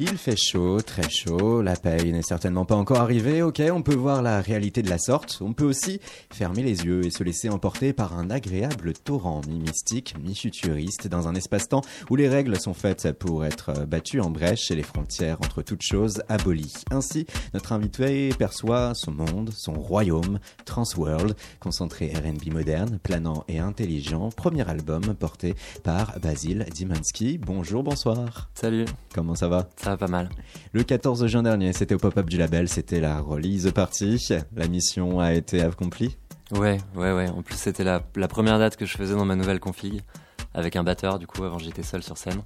Il fait chaud, très chaud, la paye n'est certainement pas encore arrivée, ok, on peut voir la réalité de la sorte, on peut aussi fermer les yeux et se laisser emporter par un agréable torrent mi-mystique, mi-futuriste, dans un espace-temps où les règles sont faites pour être battues en brèche et les frontières entre toutes choses abolies. Ainsi, notre invité perçoit son monde, son royaume, Transworld, concentré R&B moderne, planant et intelligent, premier album porté par Basil Dimansky. Bonjour, bonsoir. Salut. Comment ça va? Ça va pas mal. Le 14 juin dernier, c'était au pop-up du label, c'était la release party. La mission a été accomplie Ouais, ouais, ouais. En plus, c'était la, la première date que je faisais dans ma nouvelle config, avec un batteur, du coup, avant j'étais seul sur scène.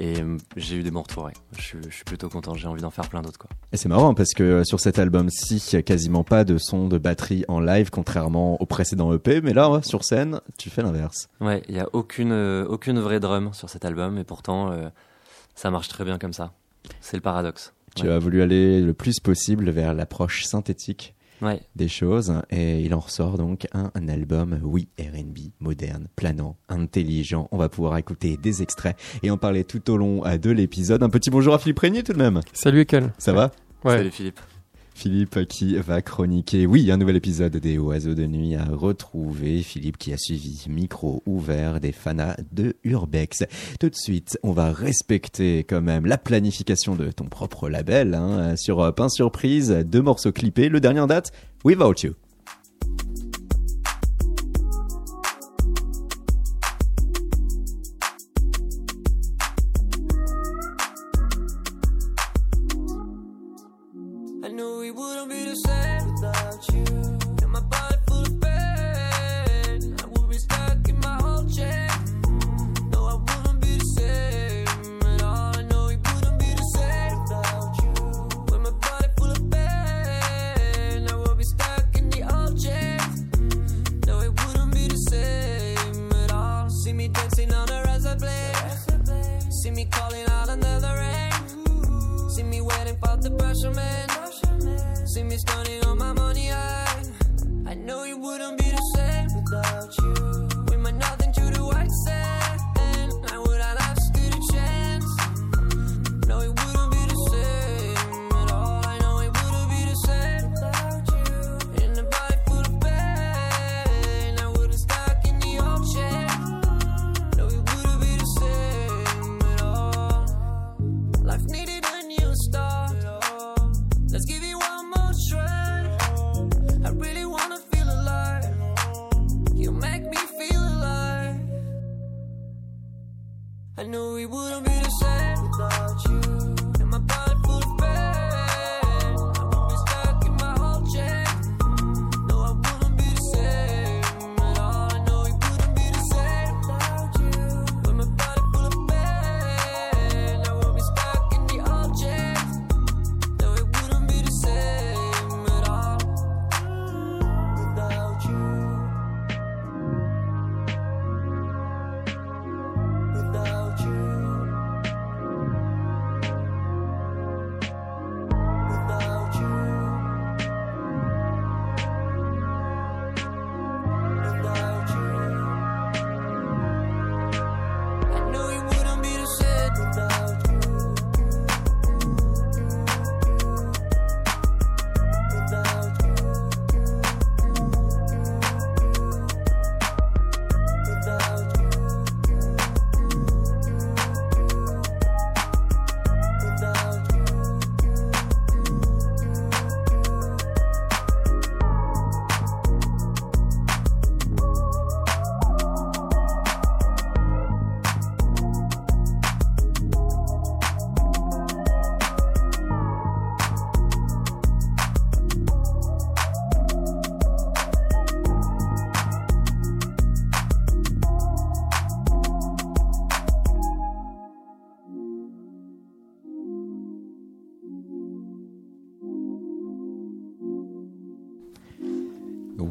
Et euh, j'ai eu des bons retours, ouais. Je, suis- je suis plutôt content, j'ai envie d'en faire plein d'autres, quoi. Et c'est marrant parce que euh, sur cet album-ci, quasiment pas de son de batterie en live, contrairement au précédent EP. Mais là, ouais, sur scène, tu fais l'inverse. Ouais, il y a aucune, euh, aucune vraie drum sur cet album, et pourtant, euh, ça marche très bien comme ça. C'est le paradoxe. Tu Ouais. as voulu aller le plus possible vers l'approche synthétique Ouais, des choses et il en ressort donc un, un album, oui, R&B, moderne, planant, intelligent. On va pouvoir écouter des extraits et en parler tout au long euh, de l'épisode. Un petit bonjour à Philippe Régnier tout de même. Salut Ekel. Ça va? Ouais. salut Philippe. Philippe qui va chroniquer, oui, un nouvel épisode des Oiseaux de Nuit à retrouver. Philippe qui a suivi micro ouvert des fanas de Urbex. Tout de suite, on va respecter quand même la planification de ton propre label. Hein, sur Pain Surprise, deux morceaux clippés. Le dernier en date, Without You.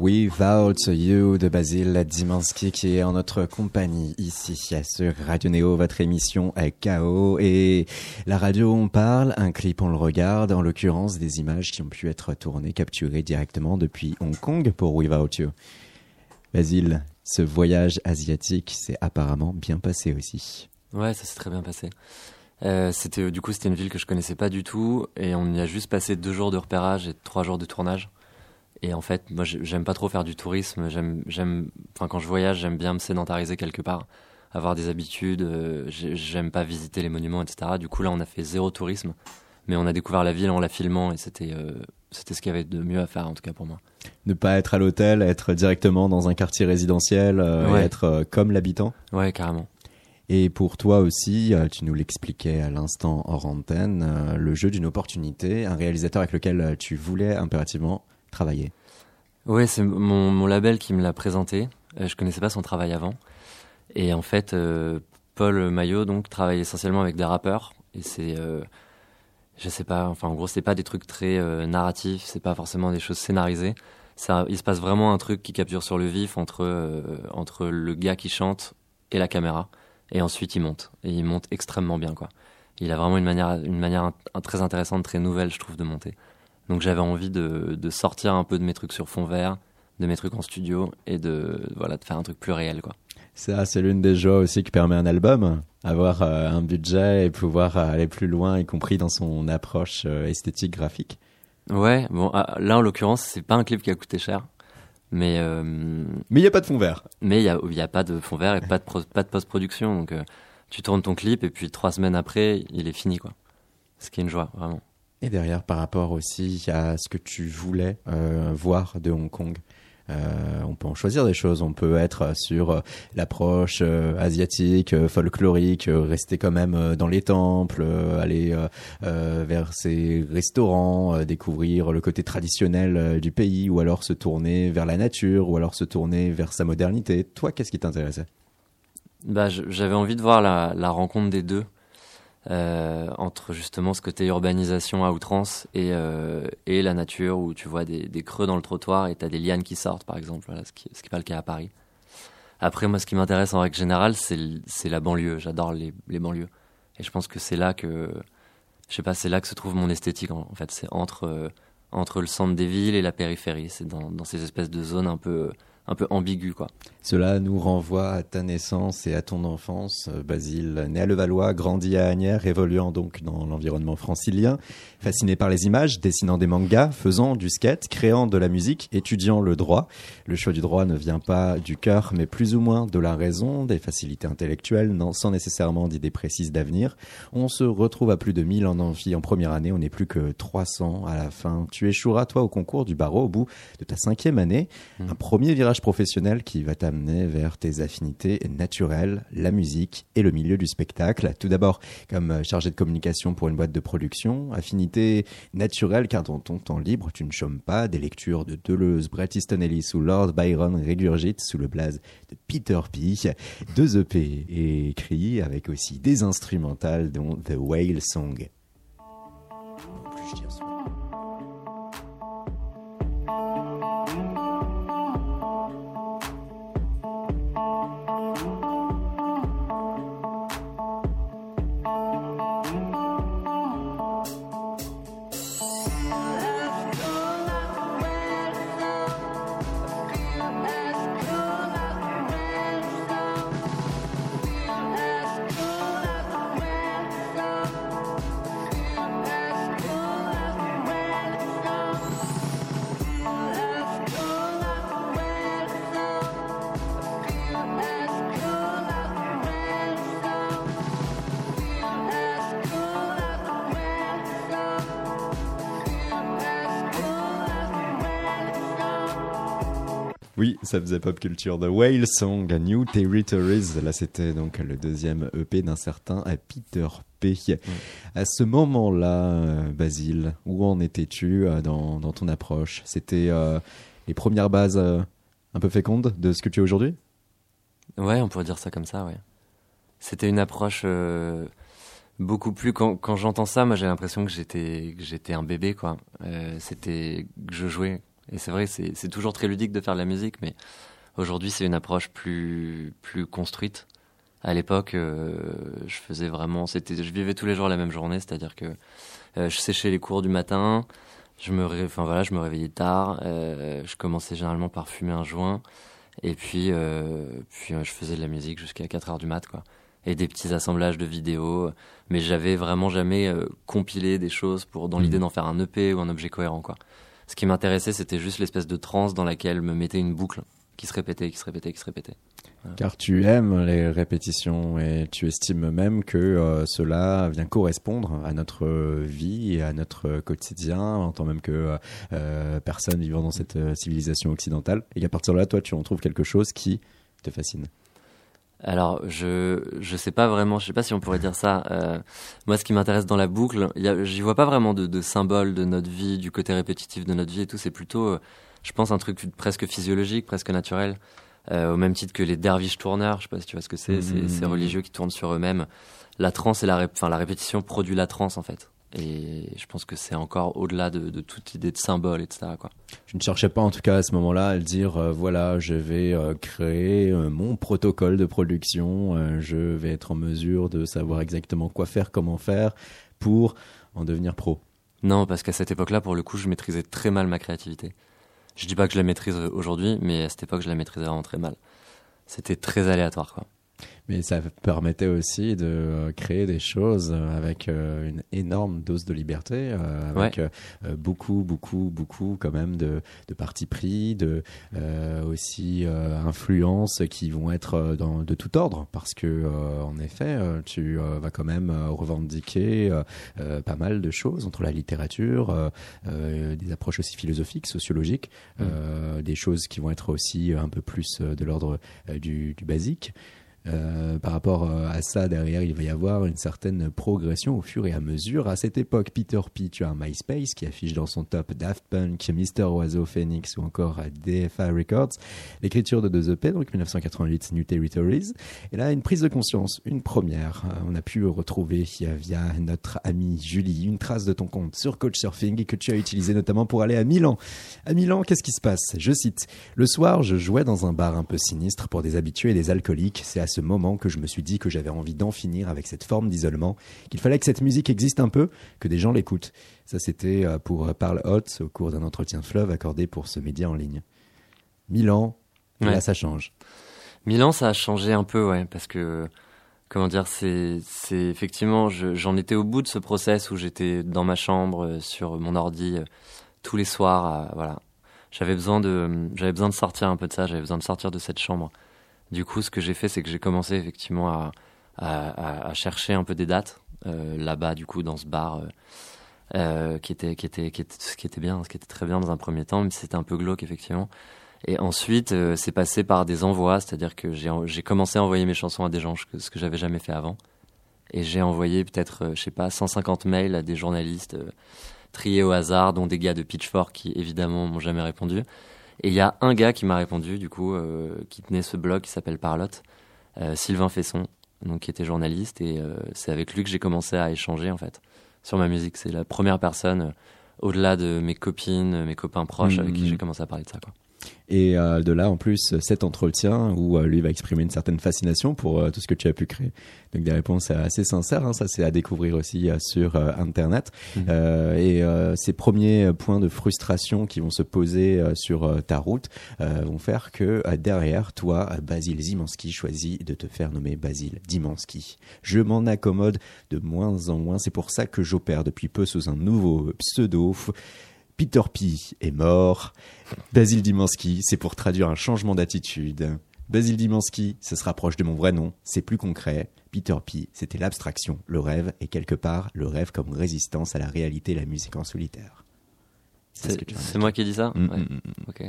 Without You de Basile Dimansky qui est en notre compagnie ici sur Radio Néo, votre émission à KO. Et la radio, on parle, un clip, on le regarde, en l'occurrence des images qui ont pu être tournées, capturées directement depuis Hong Kong pour Without You. Basile, ce voyage asiatique s'est apparemment bien passé aussi. Ouais, ça s'est très bien passé. Euh, c'était du coup c'était une ville que je connaissais pas du tout et on y a juste passé deux jours de repérage et trois jours de tournage. Et en fait, moi j'ai- j'aime pas trop faire du tourisme. J'aime, j'aime, enfin quand je voyage, j'aime bien me sédentariser quelque part, avoir des habitudes. euh, j'ai- j'aime pas visiter les monuments, etc. Du coup là, on a fait zéro tourisme, mais on a découvert la ville en la filmant et c'était, euh, c'était ce qu'il y avait de mieux à faire en tout cas pour moi. Ne pas être à l'hôtel, être directement dans un quartier résidentiel, euh, Ouais. être comme l'habitant. Ouais, carrément. Et pour toi aussi, tu nous l'expliquais à l'instant hors antenne, le jeu d'une opportunité, un réalisateur avec lequel tu voulais impérativement Ouais, c'est mon, label qui me l'a présenté. Euh, je connaissais pas son travail avant. Et en fait, euh, Paul Maillot donc travaille essentiellement avec des rappeurs. Et c'est, euh, je sais pas, enfin en gros, c'est pas des trucs très euh, narratifs, c'est pas forcément des choses scénarisées. Ça, il se passe vraiment un truc qui capture sur le vif entre entre le gars qui chante et la caméra. Et ensuite, il monte. Et il monte extrêmement bien, quoi. Il a vraiment une manière, une manière très intéressante, très nouvelle, je trouve, de monter. Donc j'avais envie de, de sortir un peu de mes trucs sur fond vert, de mes trucs en studio et de voilà de faire un truc plus réel quoi. Ça, c'est l'une des joies aussi que permet un album, avoir euh, un budget et pouvoir euh, aller plus loin, y compris dans son approche euh, esthétique graphique. Ouais, bon ah, là en l'occurrence c'est pas un clip qui a coûté cher, mais euh, Mais il n'y a pas de fond vert. mais il y a y a pas de fond vert et pas de pro- pas de post production donc tu tournes ton clip et puis trois semaines après il est fini quoi. Ce qui est une joie vraiment. Et derrière, par rapport aussi à ce que tu voulais euh, voir de Hong Kong, euh, on peut en choisir des choses. On peut être sur euh, l'approche euh, asiatique, euh, folklorique, rester quand même dans les temples, aller vers ces restaurants, découvrir le côté traditionnel du pays, ou alors se tourner vers la nature, ou alors se tourner vers sa modernité. Toi, qu'est-ce qui t'intéressait? Bah, j'avais envie de voir la rencontre des deux euh, entre justement ce côté urbanisation à outrance et, euh, et la nature où tu vois des, creux dans le trottoir et t'as des lianes qui sortent par exemple, voilà, ce qui ce qui est pas le cas à Paris. Après moi, ce qui m'intéresse en règle générale, c'est la banlieue. J'adore les, banlieues et je pense que c'est là que je sais pas, c'est là que se trouve mon esthétique en, en fait. C'est entre euh, entre le centre des villes et la périphérie. C'est dans, dans ces espèces de zones un peu un peu ambiguës quoi. Cela nous renvoie à ta naissance et à ton enfance. Euh, Basile, né à Levallois, grandi à Agnières, évoluant donc dans l'environnement francilien, fasciné par les images, dessinant des mangas, faisant du skate, créant de la musique, étudiant le droit. Le choix du droit ne vient pas du cœur, mais plus ou moins de la raison, des facilités intellectuelles, non, sans nécessairement d'idées précises d'avenir. On se retrouve à plus de 1000 en amphi en première année, on n'est plus que 300 à la fin. Tu échoueras, toi, au concours du barreau au bout de ta cinquième année. Un premier virage professionnel qui va t'amener vers tes affinités naturelles, la musique et le milieu du spectacle. Tout d'abord, comme euh, chargé de communication pour une boîte de production, affinité naturelle car dans ton temps libre, tu ne chômes pas des lectures de Deleuze, Bret Easton Ellis ou Lord Byron régurgite sous le blaze de Peter P. Deux EP écrits avec aussi des instrumentales dont The Whale Song. Plus je Oui, ça faisait pop culture. The Whale Song, New Territories. Là, c'était donc le deuxième EP d'un certain Peter P. À ce moment-là, euh, Basile, où en étais-tu euh, dans, dans ton approche? C'était euh, les premières bases euh, un peu fécondes de ce que tu es aujourd'hui? Ouais, on pourrait dire ça comme ça, ouais. C'était une approche euh, beaucoup plus. Quand, quand j'entends ça, moi j'ai l'impression que j'étais que j'étais un bébé, quoi. C'était que je jouais. Et c'est vrai, c'est toujours très ludique de faire de la musique, mais aujourd'hui c'est une approche plus plus construite. À l'époque, euh, je faisais vraiment, c'était, je vivais tous les jours la même journée, c'est-à-dire que euh, je séchais les cours du matin, je me, ré- enfin voilà, je me réveillais tard, euh, je commençais généralement par fumer un joint. Et puis, puis je faisais de la musique jusqu'à 4 heures du mat, quoi. Et des petits assemblages de vidéos. Mais j'avais vraiment jamais euh, compilé des choses pour, dans Mhm. l'idée d'en faire un EP ou un objet cohérent, quoi. Ce qui m'intéressait, c'était juste l'espèce de transe dans laquelle me mettait une boucle qui se répétait, qui se répétait, qui se répétait. Car tu aimes les répétitions et tu estimes même que euh, cela vient correspondre à notre vie et à notre quotidien en tant même que euh, euh, personne vivant dans cette civilisation occidentale. Et qu'à partir de là, toi, tu en trouves quelque chose qui te fascine. Alors, je je sais pas vraiment, je sais pas si on pourrait dire ça. Euh, moi, ce qui m'intéresse dans la boucle, j'y vois pas vraiment de, de symbole de notre vie, du côté répétitif de notre vie et tout. C'est plutôt, euh, je pense, un truc presque physiologique, presque naturel, euh, au même titre que les derviches tourneurs. Je sais pas si tu vois ce que c'est. C'est Mhm. ces religieux qui tournent sur eux-mêmes. La transe et la, enfin, la répétition produit la transe en fait. Et je pense que c'est encore au-delà de, de toute idée de symbole, etc. Quoi. Je ne cherchais pas en tout cas à ce moment-là à dire euh, voilà, je vais euh, créer euh, mon protocole de production, je vais être en mesure de savoir exactement quoi faire, comment faire pour en devenir pro. Non, parce qu'à cette époque-là, pour le coup, je maîtrisais très mal ma créativité. Je dis pas que je la maîtrise aujourd'hui, mais à cette époque, je la maîtrisais vraiment très mal. C'était très aléatoire, quoi. Mais ça permettait aussi de euh, créer des choses euh, avec euh, une énorme dose de liberté, avec beaucoup, beaucoup, beaucoup quand même de, de parti pris, de euh, aussi euh, influences qui vont être dans, de tout ordre, parce que euh, en effet, tu vas quand même revendiquer pas mal de choses entre la littérature, des approches aussi philosophiques, sociologiques, euh, des choses qui vont être aussi un peu plus de l'ordre du, du basique. Euh, par rapport euh, à ça, derrière, il va y avoir une certaine progression au fur et à mesure. À cette époque, Peter P, tu as un MySpace qui affiche dans son top Daft Punk, Mr. Oiseau, Phoenix ou encore euh, DFA Records. L'écriture de deux EP, donc 1988, New Territories. Et là, une prise de conscience, une première. On a pu retrouver via notre amie Julie une trace de ton compte sur Couchsurfing et que tu as utilisé notamment pour aller à Milan. À Milan, qu'est-ce qui se passe? Je cite Le soir, je jouais dans un bar un peu sinistre pour des habitués et des alcooliques. C'est à ce moment que je me suis dit que j'avais envie d'en finir avec cette forme d'isolement, qu'il fallait que cette musique existe un peu, que des gens l'écoutent. Ça, c'était euh, pour Parle Hot au cours d'un entretien fleuve accordé pour ce média en ligne. Milan, Ouais. là, ça change. Milan, ça a changé un peu, ouais, parce que, comment dire, c'est, c'est effectivement, je- j'en étais au bout de ce process où j'étais dans ma chambre, euh, sur mon ordi, euh, tous les soirs, à- voilà. J'avais besoin de, j'avais besoin de sortir un peu de ça, j'avais besoin de sortir de cette chambre. Du coup, ce que j'ai fait, c'est que j'ai commencé effectivement à, chercher un peu des dates, euh, là-bas, du coup, dans ce bar, euh, euh, qui était, qui était, qui était, bien, ce qui était très bien dans un premier temps, mais c'était un peu glauque, effectivement. Et ensuite, c'est passé par des envois, c'est-à-dire que j'ai commencé à envoyer mes chansons à des gens, ce que, j'avais jamais fait avant. Et j'ai envoyé peut-être, je sais pas, 150 mails à des journalistes triés au hasard, dont des gars de Pitchfork qui évidemment m'ont jamais répondu. Et il y a un gars qui m'a répondu, du coup, euh, qui tenait ce blog qui s'appelle Parlotte, euh, Sylvain Fesson, donc qui était journaliste, et euh, c'est avec lui que j'ai commencé à échanger en fait sur ma musique. C'est la première personne, au-delà de mes copines, mes copains proches, avec qui Mhm. j'ai commencé à parler de ça. Quoi. Et euh, de là, en plus, cet entretien où euh, lui va exprimer une certaine fascination pour euh, tout ce que tu as pu créer. Donc des réponses assez sincères, hein, ça c'est à découvrir aussi sur Internet. Mhm. Et ces premiers points de frustration qui vont se poser sur ta route vont faire que derrière toi, Basile Zimanski choisit de te faire nommer Basile Dimansky. Je m'en accommode de moins en moins, c'est pour ça que j'opère depuis peu sous un nouveau pseudo. Peter P est mort. Basile Dimansky, c'est pour traduire un changement d'attitude. Basile Dimansky, ça se rapproche de mon vrai nom, c'est plus concret. Peter P, c'était l'abstraction, le rêve, et quelque part, le rêve comme résistance à la réalité et la musique en solitaire. C'est ce moi qui ai dit ça Mm, Ouais, mm, mm. Ok.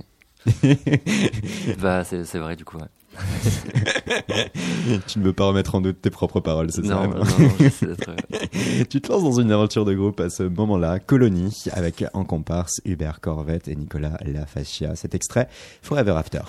bah, c'est c'est vrai du coup. Ouais. tu ne veux pas remettre en doute tes propres paroles, c'est ça Non, non, non, euh, Tu te lances dans une aventure de groupe à ce moment-là, Colonie, avec en comparse Hubert Corvette et Nicolas Lafascia. Cet extrait, Forever After.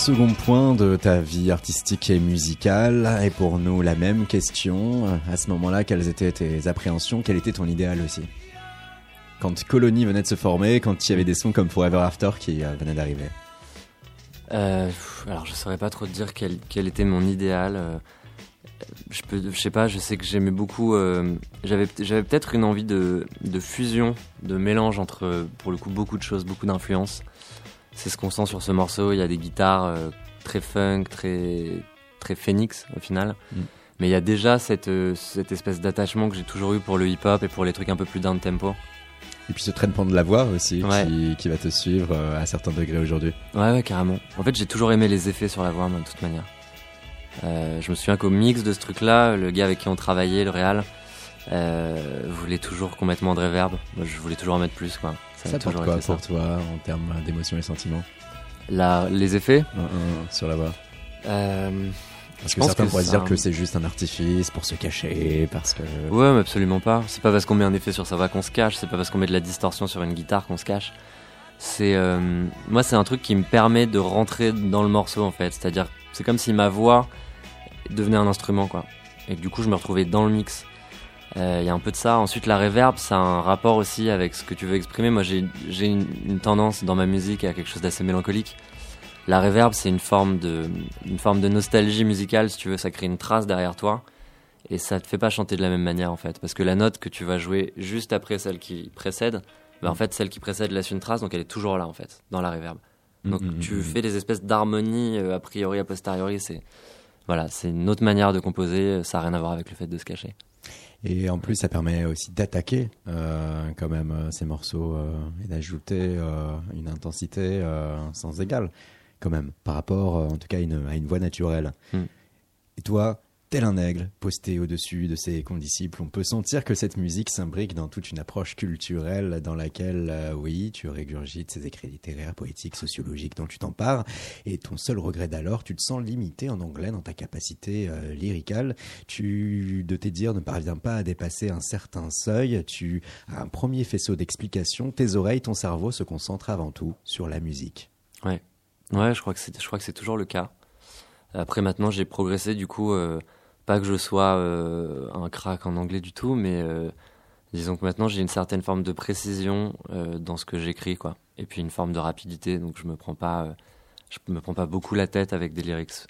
Second point de ta vie artistique et musicale. Et pour nous, la même question. À ce moment-là, quelles étaient tes appréhensions? Quel était ton idéal aussi? Quand Colony venait de se former, quand il y avait des sons comme Forever After qui euh, venaient d'arriver. Euh, alors je saurais pas trop dire quel, quel était mon idéal. euh, je peux, je sais pas, je sais que j'aimais beaucoup. euh, j'avais, peut-être une envie de, de fusion, de mélange entre, pour le coup, beaucoup de choses, beaucoup d'influences. C'est ce qu'on sent sur ce morceau. Il y a des guitares euh, très funk, très, très phoenix au final. Mm. Mais il y a déjà cette, euh, cette espèce d'attachement que j'ai toujours eu pour le hip-hop et pour les trucs un peu plus down tempo. Et puis ce traitement de la voix aussi Ouais. qui, qui va te suivre euh, à certains degrés aujourd'hui. Ouais, ouais, carrément. En fait, j'ai toujours aimé les effets sur la voix, moi, de toute manière. Euh, je me souviens qu'au mix de ce truc-là, le gars avec qui on travaillait, le Real, euh, voulait toujours qu'on mette moins de reverb. Moi, je voulais toujours en mettre plus, quoi. Ça, a porte toujours quoi ça. pour toi en termes d'émotions et sentiments La- les effets Un, un, sur la voix euh, Parce que certains que pourraient ça- dire que c'est juste un artifice pour se cacher, parce que... Ouais, mais absolument pas. C'est pas parce qu'on met un effet sur sa voix qu'on se cache, c'est pas parce qu'on met de la distorsion sur une guitare qu'on se cache. C'est euh, moi, c'est un truc qui me permet de rentrer dans le morceau en fait. C'est-à-dire, c'est comme si ma voix devenait un instrument quoi. Et que du coup, je me retrouvais dans le mix. Euh, Il y a un peu de ça. Ensuite, la reverb, ça a un rapport aussi avec ce que tu veux exprimer. Moi, j'ai une, une tendance dans ma musique à quelque chose d'assez mélancolique. La reverb, c'est une forme de une forme de nostalgie musicale, si tu veux. Ça crée une trace derrière toi. Et ça te fait pas chanter de la même manière en fait. Parce que la note que tu vas jouer juste après celle qui précède bah, en fait celle qui précède laisse une trace. Donc elle est toujours là en fait dans la reverb. Donc Mm, mm, tu mm, fais des espèces d'harmonie euh, a priori a posteriori. C'est voilà c'est une autre manière de composer. Ça a rien à voir avec le fait de se cacher Et en plus, ça permet aussi d'attaquer euh, quand même euh, ces morceaux euh, et d'ajouter euh, une intensité sans égale, quand même, par rapport en tout cas à une, à une voix naturelle. Hmm. Et toi, tel un aigle posté au-dessus de ses condisciples, on peut sentir que cette musique s'imbrique dans toute une approche culturelle dans laquelle, euh, oui, tu régurgites ces écrits littéraires, poétiques, sociologiques dont tu t'empares, et ton seul regret d'alors, tu te sens limité en anglais dans ta capacité euh, lyricale. Tu, de tes dires, ne parviens pas à dépasser un certain seuil, tu as un premier faisceau d'explication, tes oreilles, ton cerveau se concentrent avant tout sur la musique. ouais. Ouais je crois que c'est toujours le cas. Après maintenant j'ai progressé du coup euh, pas que je sois euh, un crack en anglais du tout mais euh, disons que maintenant j'ai une certaine forme de précision euh, dans ce que j'écris quoi. Et puis une forme de rapidité donc je me prends pas je me prends pas beaucoup la tête avec des lyrics.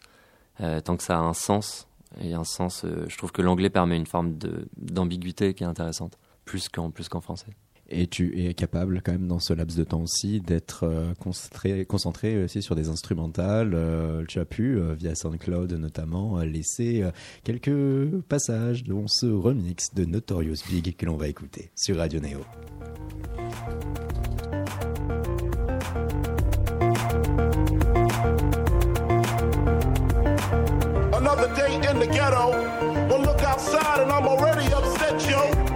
Tant que ça a un sens et un sens je trouve que l'anglais permet une forme d'ambiguïté qui est intéressante plus qu'en plus qu'en français Et tu es capable quand même dans ce laps de temps aussi d'être euh, concentré, concentré aussi sur des instrumentales. Euh, tu as pu, euh, via SoundCloud notamment, laisser quelques passages dont ce remix de Notorious Big que l'on va écouter sur Radio Neo. Another day in the ghetto. One look outside and I'm already upset, yo.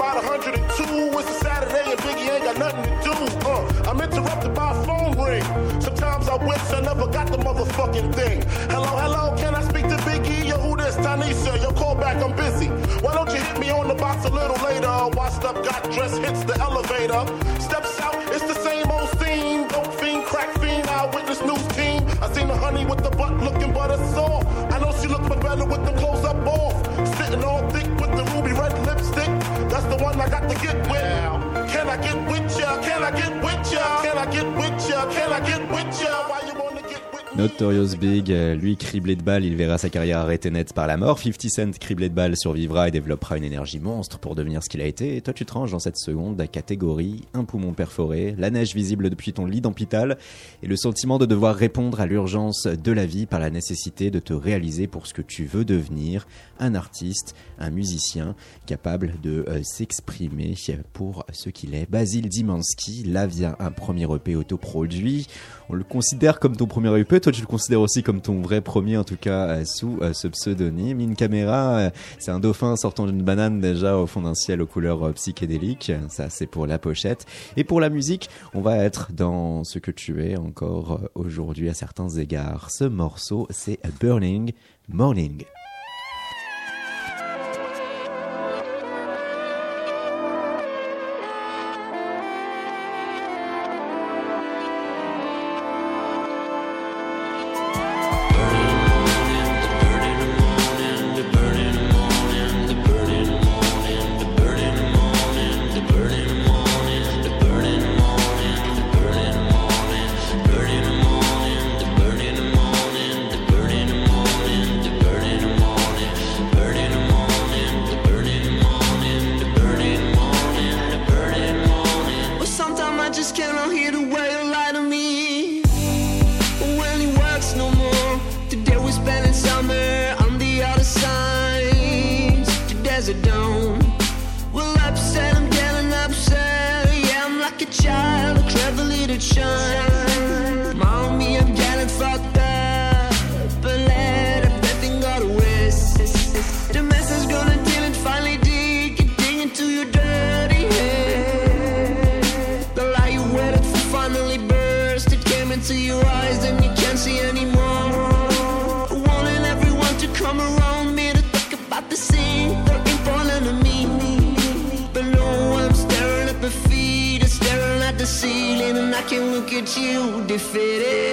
About 102. It's a Saturday and Biggie ain't got nothing to do. Uh, I'm interrupted by a phone ring. Sometimes I wish I never got the motherfucking thing. Hello, hello, can I speak to Biggie? Yo, who this? Tanisha. Yo, call back, I'm busy. Why don't you hit me on the box a little later? Washed up, got dressed, hits the elevator. Steps out, it's the same old scene. Dope fiend, crack fiend, eyewitness news team. I seen the honey with the butt looking but a. I know she look better with the clothes up off. Sitting all thick I got to get with. Can I get with ya? Can I get with ya? Can I get with ya? Can I get with ya? Notorious Big, euh, lui criblé de balles, il verra sa carrière arrêtée net par la mort. 50 Cent criblé de balles survivra et développera une énergie monstre pour devenir ce qu'il a été. Et toi, tu te ranges dans cette seconde catégorie, un poumon perforé, la neige visible depuis ton lit d'hôpital et le sentiment de devoir répondre à l'urgence de la vie par la nécessité de te réaliser pour ce que tu veux devenir, un artiste, un musicien capable de euh, s'exprimer pour ce qu'il est. Basile Dimansky, là vient un premier EP autoproduit. On le considère comme ton premier EP, toi tu le considères aussi comme ton vrai premier en tout cas euh, sous euh, ce pseudonyme. Une caméra, euh, c'est un dauphin sortant d'une banane déjà au fond d'un ciel aux couleurs psychédéliques, ça c'est pour la pochette. Et pour la musique, on va être dans ce que tu es encore aujourd'hui à certains égards. Ce morceau c'est Burning Morning. You defeated.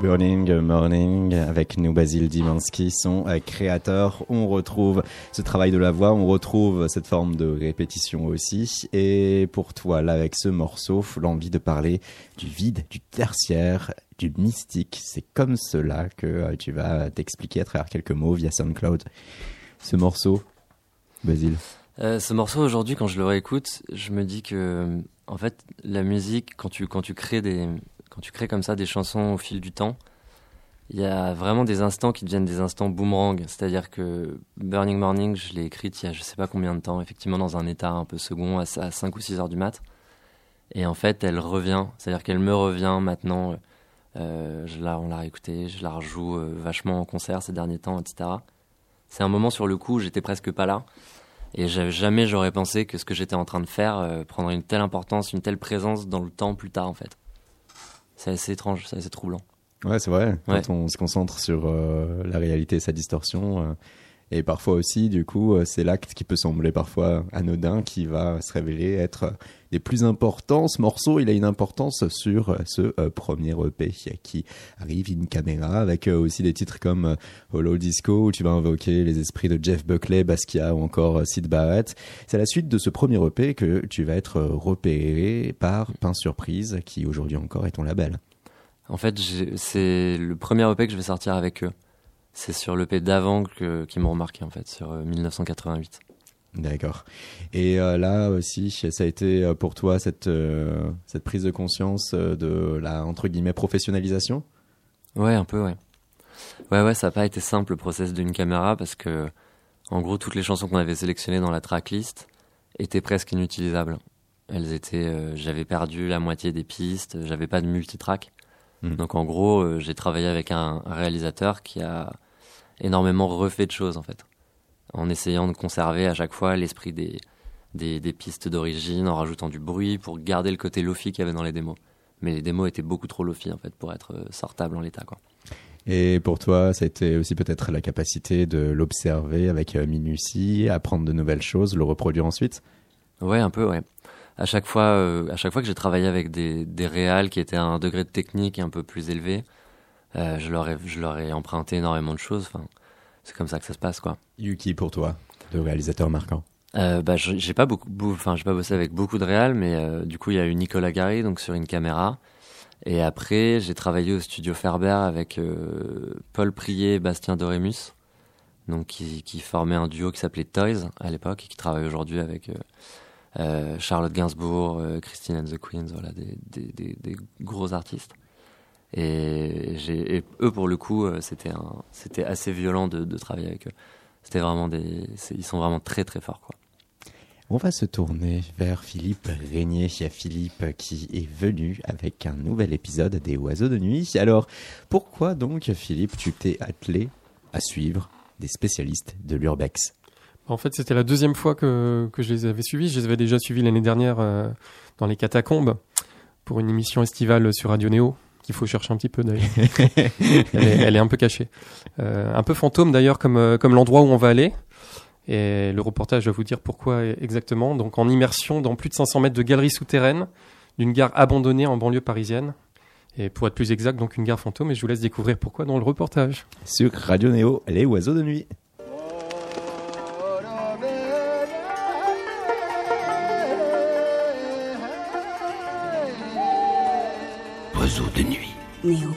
Burning Morning avec nous Basile Dimansky, son euh, créateur. On retrouve ce travail de la voix, on retrouve cette forme de répétition aussi. Et pour toi, là, avec ce morceau, l'envie de parler du vide, du tertiaire, du mystique. C'est comme cela que euh, tu vas t'expliquer à travers quelques mots via SoundCloud. Ce morceau, Basile. Euh, ce morceau aujourd'hui, quand je le réécoute, je me dis que, en fait, la musique, quand tu quand tu crées des quand tu crées comme ça des chansons au fil du temps, il y a vraiment des instants qui deviennent des instants boomerang. C'est-à-dire que Burning Morning, je l'ai écrite il y a je sais pas combien de temps, effectivement dans un état un peu second, à, à 5 ou 6 heures du mat. Et en fait, elle revient. C'est-à-dire qu'elle me revient maintenant. Euh, on l'a réécoutée, je la rejoue euh, vachement en concert ces derniers temps, etc. C'est un moment sur le coup, où j'étais presque pas là. Et jamais j'aurais pensé que ce que j'étais en train de faire euh, prendrait une telle importance, une telle présence dans le temps plus tard, en fait. C'est assez étrange, c'est assez troublant. Ouais, c'est vrai. Quand Ouais. on se concentre sur euh, la réalité et sa distorsion, euh, et parfois aussi, du coup, euh, c'est l'acte qui peut sembler parfois anodin qui va se révéler être des plus importants. Ce morceau, il a une importance sur euh, ce euh, premier EP qui arrive in camera, avec euh, aussi des titres comme Hollow Disco, où tu vas invoquer les esprits de Jeff Buckley, Basquiat ou encore Sid Barrett. C'est à la suite de ce premier EP que tu vas être repéré par Pain Surprise, qui aujourd'hui encore est ton label. En fait, c'est le premier EP que je vais sortir avec eux. C'est sur l'EP d'avant qu'ils m'ont remarqué, en fait, sur euh, 1988. D'accord. Et euh, là aussi, ça a été euh, pour toi cette, euh, cette prise de conscience de la entre guillemets professionnalisation? Ouais, un peu, ouais. Ouais, ouais, ça n'a pas été simple le process d'une caméra parce que, en gros, toutes les chansons qu'on avait sélectionnées dans la tracklist étaient presque inutilisables. Elles étaient, euh, j'avais perdu la moitié des pistes, j'avais pas de multitrack. Mhm. Donc, en gros, j'ai travaillé avec un réalisateur qui a énormément refait de choses, en fait. En essayant de conserver à chaque fois l'esprit des, des, des pistes d'origine, en rajoutant du bruit pour garder le côté lofi qu'il y avait dans les démos. Mais les démos étaient beaucoup trop lofi, en fait, pour être euh, sortables en l'état, quoi. Et pour toi, ça a été aussi peut-être la capacité de l'observer avec euh, minutie, apprendre de nouvelles choses, le reproduire ensuite? Ouais, un peu, ouais. À chaque fois, euh, à chaque fois que j'ai travaillé avec des, des réals qui étaient à un degré de technique un peu plus élevé, euh, je, leur ai, je leur ai emprunté énormément de choses. Enfin, c'est comme ça que ça se passe, quoi. Yuki, pour toi, de réalisateur marquant Euh, bah, j'ai pas beaucoup, enfin, j'ai pas bossé avec beaucoup de réals, mais euh, du coup, il y a eu Nicolas Gary, donc sur une caméra. Et après, j'ai travaillé au studio Ferber avec euh, Paul Prier et Bastien Dorémus, donc qui, qui formaient un duo qui s'appelait Toys à l'époque et qui travaille aujourd'hui avec euh, Charlotte Gainsbourg, Christine and the Queens, voilà, des, des, des, des gros artistes. Et, j'ai, et eux, pour le coup, euh, c'était, un, c'était assez violent de, de travailler avec eux. C'était vraiment des, c'est- ils sont vraiment très très forts, quoi. On va se tourner vers Philippe Régnier. Il y a Philippe qui est venu avec un nouvel épisode des Oiseaux de nuit. Alors, pourquoi donc, Philippe, tu t'es attelé à suivre des spécialistes de l'urbex? En fait, c'était la deuxième fois que, que je les avais suivis. Je les avais déjà suivis l'année dernière euh, dans les catacombes pour une émission estivale sur Radio Néo qu'il faut chercher un petit peu d'ailleurs. elle, est, elle est un peu cachée. Euh, un peu fantôme d'ailleurs comme, euh, comme l'endroit où on va aller. Et le reportage va vous dire pourquoi exactement. Donc en immersion dans plus de 500 mètres de galerie souterraine d'une gare abandonnée en banlieue parisienne. Et pour être plus exact, donc une gare fantôme. Et je vous laisse découvrir pourquoi dans le reportage. Sur Radio Néo, les Oiseaux de nuit. Oiseau de nuit. Néo.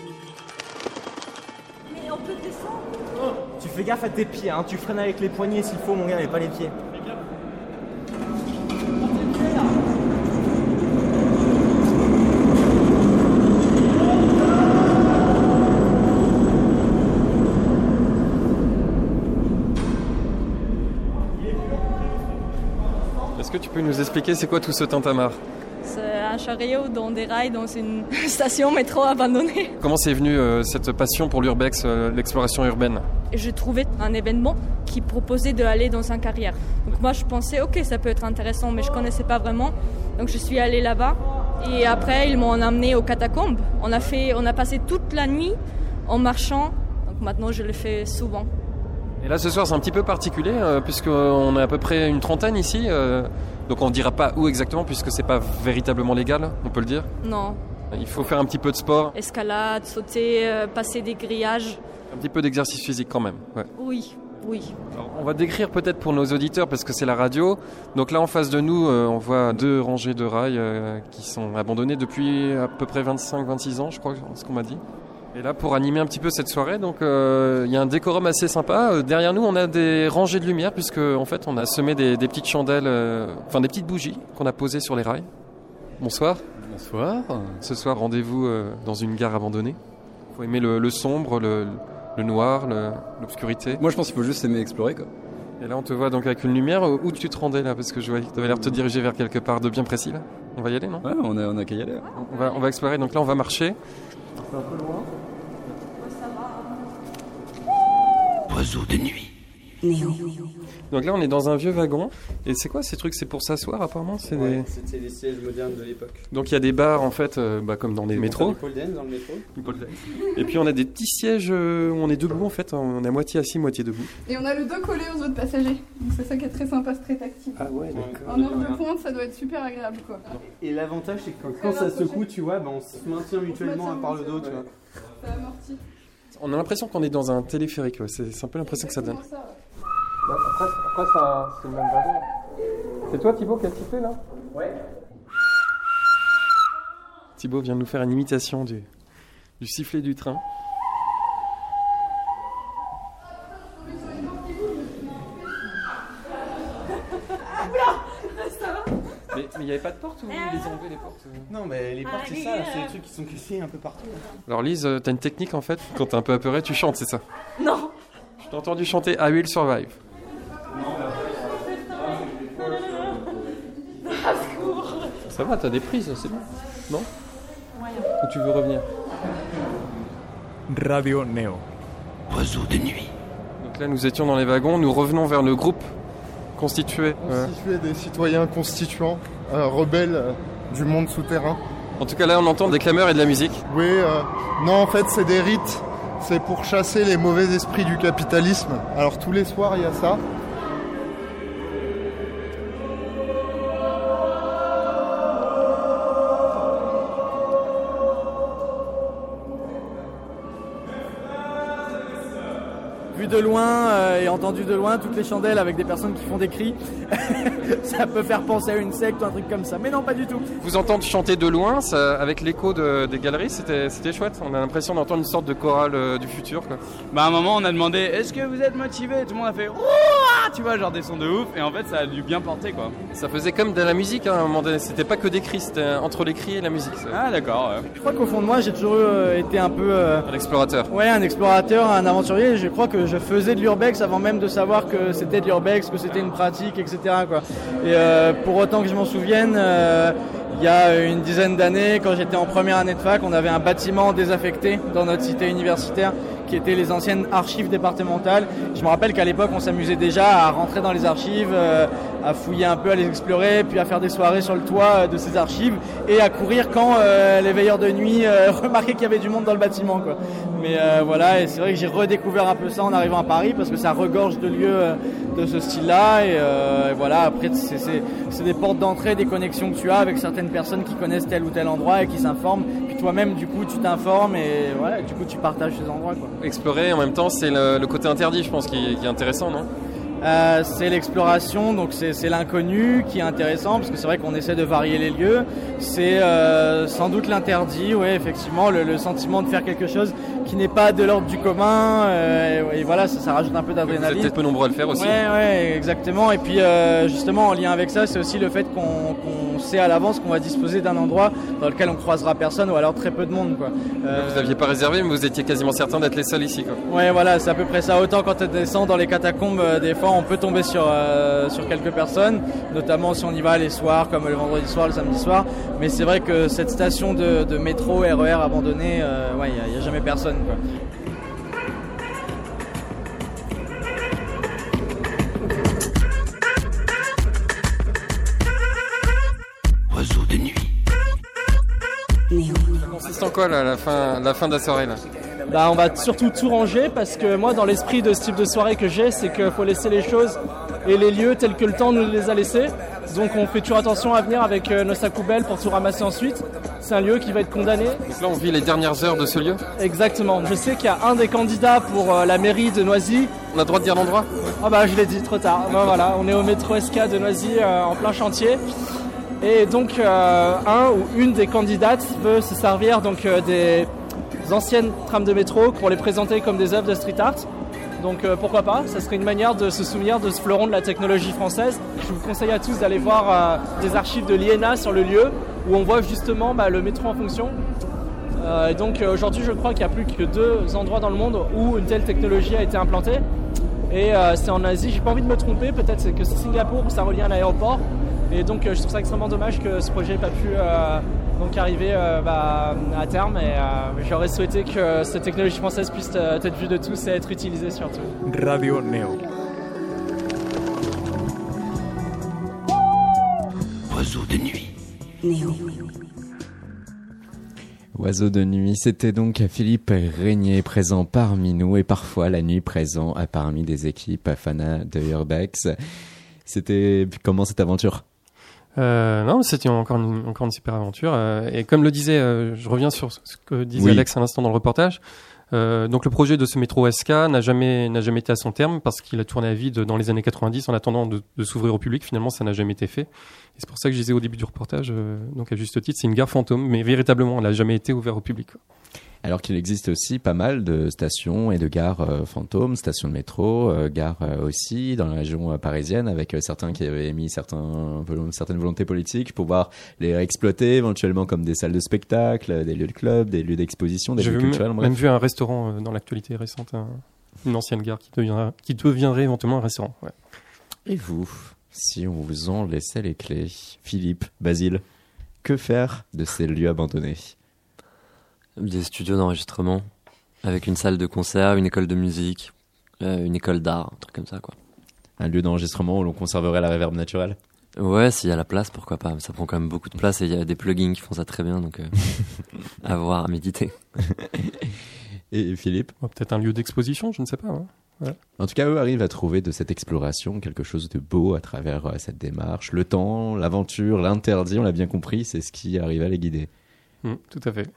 Tu fais gaffe à tes pieds, hein. tu freines avec les poignets s'il faut, mon gars, mais pas les pieds. Est-ce que tu peux nous expliquer c'est quoi tout ce tintamarre? Un chariot dans des rails dans une station métro abandonnée. Comment c'est venu euh, cette passion pour l'urbex, euh, l'exploration urbaine? J'ai trouvé un événement qui proposait d'aller dans un carrière. Donc moi je pensais ok ça peut être intéressant mais je connaissais pas vraiment. Donc je suis allée là-bas et après ils m'ont emmené aux catacombes. On a fait, on a passé toute la nuit en marchant. Donc maintenant je le fais souvent. Et là ce soir c'est un petit peu particulier euh, puisqu'on est à peu près une trentaine ici. euh, donc on ne dira pas où exactement puisque c'est pas véritablement légal, on peut le dire. Non, Il faut faire un petit peu de sport, escalade, sauter, euh, passer des grillages. un petit peu d'exercice physique quand même. ouais. Oui, oui. Alors, on va décrire peut-être pour nos auditeurs parce que c'est la radio. Donc là en face de nous, euh, on voit deux rangées de rails qui sont abandonnées depuis à peu près 25-26 ans, je crois, ce qu'on m'a dit. Et là, pour animer un petit peu cette soirée, donc euh, il y a un décorum assez sympa. Euh, derrière nous, on a des rangées de lumière puisque en fait, on a semé des, des petites chandelles, euh, enfin des petites bougies qu'on a posées sur les rails. Bonsoir. Bonsoir. Ce soir, rendez-vous dans une gare abandonnée. Faut aimer le, le sombre, le, le noir, l'obscurité. Moi, je pense qu'il faut juste aimer explorer, quoi. Et là, on te voit donc avec une lumière. Où tu te rendais là? Parce que je voyais que tu avais l'air de te diriger vers quelque part de bien précis là. On va y aller, non? Ouais, on a, on a qu'à y aller. on va, on va explorer. Donc là, on va marcher. C'est un peu loin. Oiseau de nuit. Néo. Donc là, on est dans un vieux wagon. Et c'est quoi ces trucs? C'est pour s'asseoir apparemment? C'est des- C'était les sièges modernes de l'époque. Donc il y a des bars en fait, euh, bah, comme dans les métros. Dans le métro. Et puis on a des petits sièges où on est debout en fait. On est à moitié assis, moitié debout. Et on a le dos collé aux autres passagers. Donc c'est ça qui est très sympa, c'est très tactile. Ah ouais, En heure de pointe, ça doit être super agréable quoi. Et l'avantage, c'est que quand, ça secoue, tu vois, bah, on se maintient mutuellement par le dos, tu vois. Ça amortit. On a l'impression qu'on est dans un téléphérique. ouais. C'est un peu l'impression que ça donne. Ça, ouais. Bah, après, après c'est le même wagon. C'est toi Thibaut qui as sifflé là? Ouais. Thibaut vient de nous faire une imitation du, du sifflet du train. Mais il n'y avait pas de porte ou ils les ont enlevés les portes euh? Non, mais les portes, c'est ça, c'est les trucs qui sont cassés un peu partout. Alors Lise, euh, t'as une technique en fait Quand t'es un peu apeuré, tu chantes, c'est ça? Non. Je t'ai entendu chanter I Will Survive. Ça va, t'as des prises, c'est bon Non Ou tu veux revenir Radio Neo. Oiseau de nuit. Donc là, nous étions dans les wagons, nous revenons vers le groupe constitué. Constitué des citoyens constituants, euh, rebelles euh, du monde souterrain. En tout cas, là, on entend des clameurs et de la musique. Oui, euh, non, en fait, c'est des rites C'est pour chasser les mauvais esprits du capitalisme. Alors tous les soirs, il y a ça. De loin euh, et entendu de loin toutes les chandelles avec des personnes qui font des cris, ça peut faire penser à une secte ou un truc comme ça. Mais non, pas du tout. Vous entendre chanter de loin, ça, avec l'écho de- des galeries, c'était c'était chouette. On a l'impression d'entendre une sorte de chorale euh, du futur. Quoi. Bah à un moment on a demandé est-ce que vous êtes motivé Tout le monde a fait tu vois genre des sons de ouf et en fait ça a dû bien porter quoi. Ça faisait comme de la musique hein, à un moment donné. C'était pas que des cris, c'était entre les cris et la musique. ça. Ah d'accord. Je crois qu'au fond de moi, j'ai toujours euh, été un peu. euh, Un explorateur. Ouais, un explorateur, un aventurier. Je crois que je faisais de l'urbex avant même de savoir que c'était de l'urbex, que c'était une pratique, etc. Quoi. Et euh, pour autant que je m'en souvienne, euh, il y a une dizaine d'années, quand j'étais en première année de fac, on avait un bâtiment désaffecté dans notre cité universitaire qui était les anciennes archives départementales. Je me rappelle qu'à l'époque, on s'amusait déjà à rentrer dans les archives, euh, à fouiller un peu, à les explorer, puis à faire des soirées sur le toit euh, de ces archives et à courir quand euh, les veilleurs de nuit remarquaient qu'il y avait du monde dans le bâtiment. Mais voilà, et c'est vrai que j'ai redécouvert un peu ça en arrivant à Paris parce que ça regorge de lieux de ce style-là. Et, voilà, après, c'est- des portes d'entrée, des connexions que tu as avec certaines personnes qui connaissent tel ou tel endroit et qui s'informent. Puis toi-même, du coup, tu t'informes et voilà, du coup, tu partages ces endroits. Explorer. En même temps, c'est le, côté interdit, je pense, qui est intéressant, non? Euh, c'est l'exploration, donc c'est l'inconnu qui est intéressant parce que c'est vrai qu'on essaie de varier les lieux. C'est euh, sans doute l'interdit, oui, effectivement, le, le sentiment de faire quelque chose qui n'est pas de l'ordre du commun. euh, et, et voilà, ça, ça rajoute un peu Vous êtes d'adrénaline. peut-être peu nombreux à le faire aussi. Ouais, ouais, exactement. Et puis euh, justement, en lien avec ça, c'est aussi le fait qu'on sait à l'avance qu'on va disposer d'un endroit dans lequel on croisera personne ou alors très peu de monde. Quoi. Euh, Vous n'aviez pas réservé, mais vous étiez quasiment certain d'être les seuls ici. Quoi. Ouais, voilà, c'est à peu près ça. Autant quand tu descends dans les catacombes, euh, des fois, on peut tomber sur, euh, sur quelques personnes, notamment si on y va les soirs, comme le vendredi soir, le samedi soir. Mais c'est vrai que cette station de, de métro, RER abandonnée, euh, ouais, il n'y a, y a jamais personne. Quoi. Oiseau de nuit. Ça consiste en quoi là, la fin, la fin de la soirée là? Bah, on va surtout tout ranger parce que moi, dans l'esprit de ce type de soirée que j'ai, c'est qu'il faut laisser les choses et les lieux tels que le temps nous les a laissés. Donc, on fait toujours attention à venir avec euh, nos sacs poubelles pour tout ramasser ensuite. C'est un lieu qui va être condamné. Donc là, on vit les dernières heures de ce lieu? Exactement. Je sais qu'il y a un des candidats pour euh, la mairie de Noisy. On a le droit de dire l'endroit? Ah bah, je l'ai dit trop tard. Bah, voilà, on est au métro SK de Noisy euh, en plein chantier. Et donc, euh, un ou une des candidates veut se servir donc euh, des anciennes trames de métro pour les présenter comme des œuvres de street art. Donc euh, pourquoi pas, ça serait une manière de se souvenir de ce fleuron de la technologie française. Je vous conseille à tous d'aller voir euh, des archives de l'INA sur le lieu où on voit justement bah, le métro en fonction. Euh, et donc aujourd'hui je crois qu'il n'y a plus que deux endroits dans le monde où une telle technologie a été implantée. Et c'est en Asie, j'ai pas envie de me tromper, peut-être que c'est Singapour où ça relie un aéroport. Et donc je trouve ça extrêmement dommage que ce projet n'ait pas pu donc arriver euh, bah, à terme. Et euh, j'aurais souhaité que cette technologie française puisse euh, être vue de tous et être utilisée surtout. Radio Neo. Oiseau de nuit. Oiseau de nuit, c'était donc Philippe Régnier présent parmi nous et parfois la nuit présent à parmi des équipes Fana de Urbex. C'était comment cette aventure? Euh, non, c'était encore une, encore une super aventure. euh, et comme le disait, euh, je reviens sur ce que disait Oui. Alex à l'instant dans le reportage. Euh, donc le projet de ce métro SK n'a jamais n'a jamais été à son terme parce qu'il a tourné à vide dans les années 90 en attendant de, de s'ouvrir au public. Finalement, ça n'a jamais été fait. C'est pour ça que je disais au début du reportage, euh, donc à juste titre, c'est une gare fantôme, mais véritablement, elle n'a jamais été ouverte au public. quoi. Alors qu'il existe aussi pas mal de stations et de gares euh, fantômes, stations de métro, euh, gares euh, aussi dans la région euh, parisienne, avec euh, certains qui avaient émis certains, certaines volontés politiques pour pouvoir les exploiter éventuellement comme des salles de spectacle, des lieux de club, des lieux d'exposition, des J'ai lieux culturels. bref. même vu un restaurant euh, dans l'actualité récente, un- une ancienne gare qui deviendra, qui deviendrait éventuellement un restaurant. ouais. Et vous, si on vous en laissait les clés, Philippe, Basile, que faire de ces lieux abandonnés? Des studios d'enregistrement avec une salle de concert, une école de musique, euh, une école d'art, un truc comme ça quoi. Un lieu d'enregistrement où l'on conserverait la réverbe naturelle? Ouais, s'il y a la place, pourquoi pas. Ça prend quand même beaucoup de place et il y a des plugins qui font ça très bien, donc euh, à voir, à méditer. Et Philippe? Peut-être un lieu d'exposition, je ne sais pas. hein. En tout cas, eux arrivent à trouver de cette exploration quelque chose de beau à travers euh, cette démarche. Le temps, l'aventure, l'interdit, on l'a bien compris, c'est ce qui arrive à les guider. Mm, tout à fait.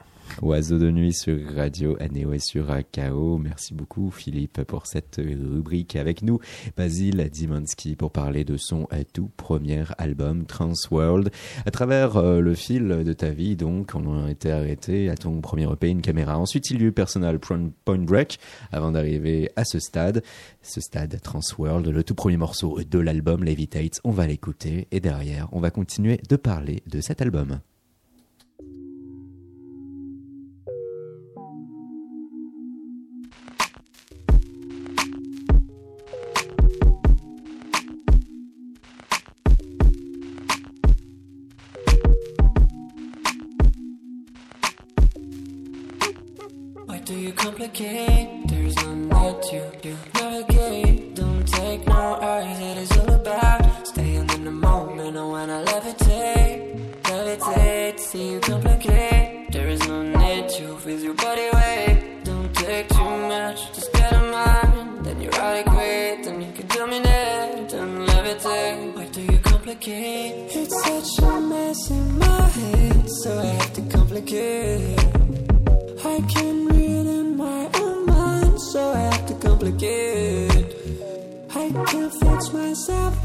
Oiseau de nuit sur Radio Anéo et sur KO. Merci beaucoup Philippe pour cette rubrique avec nous. Basile Dimansky pour parler de son tout premier album Transworld. À travers euh, le fil de ta vie, donc, on a été arrêté à ton premier EP, une caméra. Ensuite, il y a eu Personal Point Break avant d'arriver à ce stade. Ce stade Transworld, le tout premier morceau de l'album Levitate. On va l'écouter et derrière, on va continuer de parler de cet album. complicate. There's none that you do. Never myself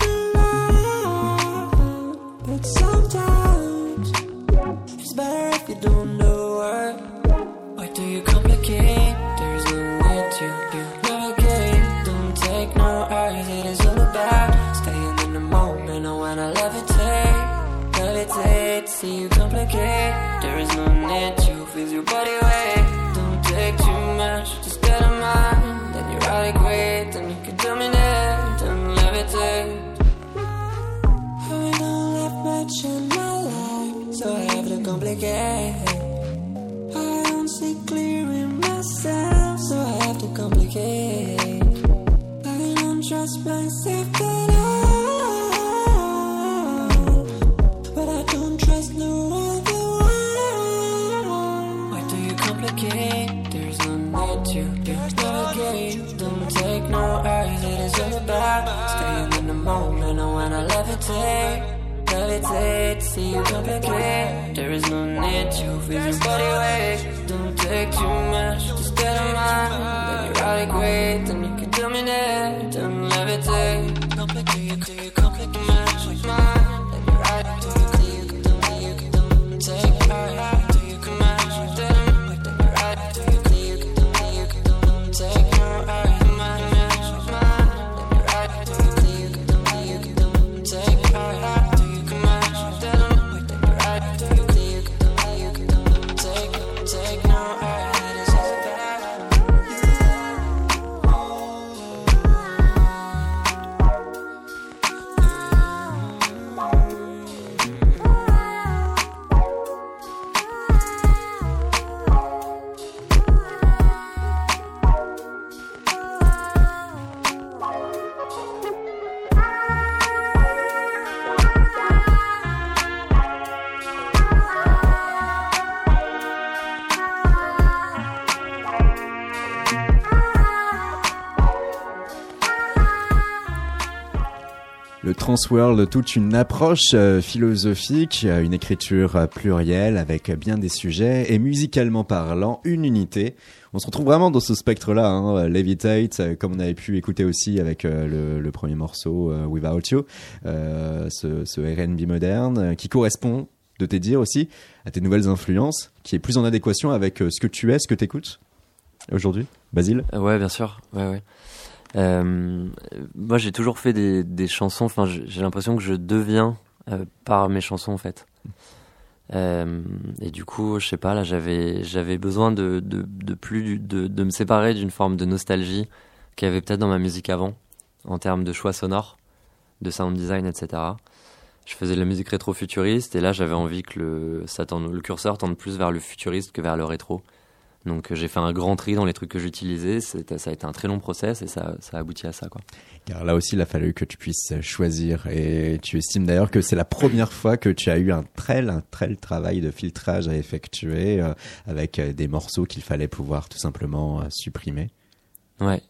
I levitate, see you complicate. There is no need to feel your body weight. Don't take too much, just get a mind. Then you're out of adequate, then you can dominate and levitate. Transworld, toute une approche euh, philosophique, euh, une écriture euh, plurielle avec bien des sujets et musicalement parlant, une unité. On se retrouve vraiment dans ce spectre-là, hein, Levitate, comme on avait pu écouter aussi avec le, premier morceau Without You, ce, R&B moderne qui correspond, de te dire aussi, à tes nouvelles influences, qui est plus en adéquation avec ce que tu es, ce que tu écoutes aujourd'hui. Basile? Ouais, bien sûr. Ouais, ouais. Euh, moi, j'ai toujours fait des, chansons. Enfin, j'ai l'impression que je deviens euh, par mes chansons, en fait. Euh, et du coup, je sais pas. Là, j'avais j'avais besoin de de, plus de, de me séparer d'une forme de nostalgie qu'il y avait peut-être dans ma musique avant, en termes de choix sonores, de sound design, etc. Je faisais de la musique rétro-futuriste et là, j'avais envie que le ça tende, le curseur tende plus vers le futuriste que vers le rétro. Donc euh, j'ai fait un grand tri dans les trucs que j'utilisais. Ça a été un très long process et ça, ça a abouti à ça. Quoi. Car là aussi, il a fallu que tu puisses choisir. Et tu estimes d'ailleurs que c'est la première fois que tu as eu un très, un très travail de filtrage à effectuer euh, avec euh, des morceaux qu'il fallait pouvoir tout simplement euh, supprimer. Ouais.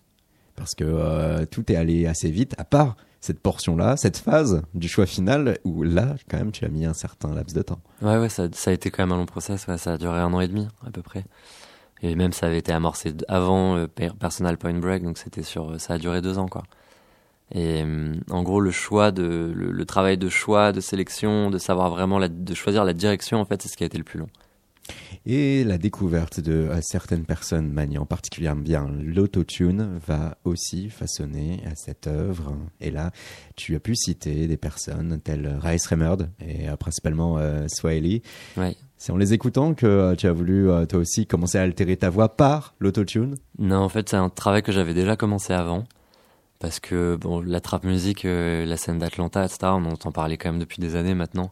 Parce que euh, tout est allé assez vite, à part cette portion-là, cette phase du choix final, où là, quand même, tu as mis un certain laps de temps. Ouais, ouais, ça, ça a été quand même un long process. Ouais, ça a duré un an et demi à peu près. Et même ça avait été amorcé avant euh, Per- Personal Point Break, donc c'était sur, euh, ça a duré deux ans quoi. Et euh, en gros, le choix de, le, le travail de choix, de sélection, de savoir vraiment, la, de choisir la direction, en fait, c'est ce qui a été le plus long. Et la découverte de euh, certaines personnes maniant particulièrement bien l'autotune va aussi façonner à cette œuvre. Et là, tu as pu citer des personnes telles Rice Remerd et euh, principalement Swahili. Ouais. C'est en les écoutant que euh, tu as voulu euh, toi aussi commencer à altérer ta voix par l'autotune. Non, en fait, c'est un travail que j'avais déjà commencé avant. Parce que, bon, la trap musique, euh, la scène d'Atlanta, etc., on entend parler quand même depuis des années maintenant.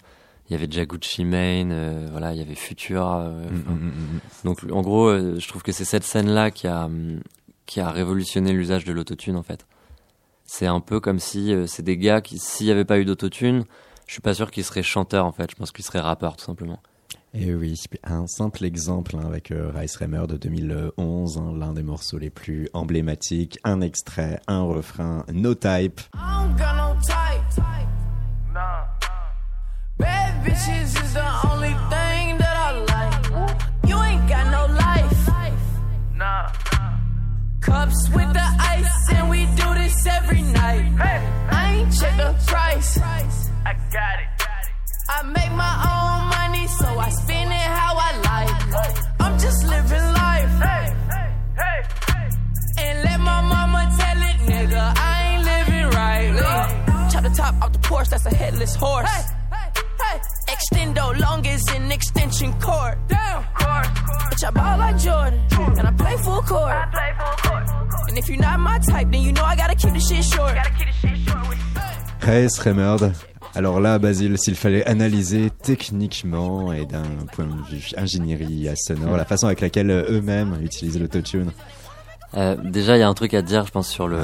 Il y avait déjà Gucci Mane, voilà, il y avait Futura. mm, mm, mm. Donc, en gros, je trouve que c'est cette scène-là qui a, qui a révolutionné l'usage de l'autotune, en fait. C'est un peu comme si c'est des gars qui, s'il n'y avait pas eu d'autotune, je suis pas sûr qu'ils seraient chanteurs, en fait. Je pense qu'ils seraient rappeurs, tout simplement. Et oui, un simple exemple hein, avec euh, Rice Remmer de 2011, hein, l'un des morceaux les plus emblématiques, un extrait, un refrain, no type. Bad bitches is the only thing that I like. You ain't got no life. Cups with the ice, and we do this every night. I ain't check the price. I got it. I make my own money, so I spend it how I like. I'm just living life. And let my mama tell it, nigga, I ain't living right. Chop the top off the Porsche, that's a headless horse. Extendo long as an extension cord. Damn. Bitch, I ball like Jordan, and I play full court. And if you're not my type, then you know I gotta keep the shit short. Rice Remerd. Alors là, Basile, s'il fallait analyser techniquement et d'un point de vue ingénierie sonore, la façon avec laquelle euh, eux-mêmes utilisent l'autotune. Euh, déjà, il y a un truc à dire, je pense, sur le.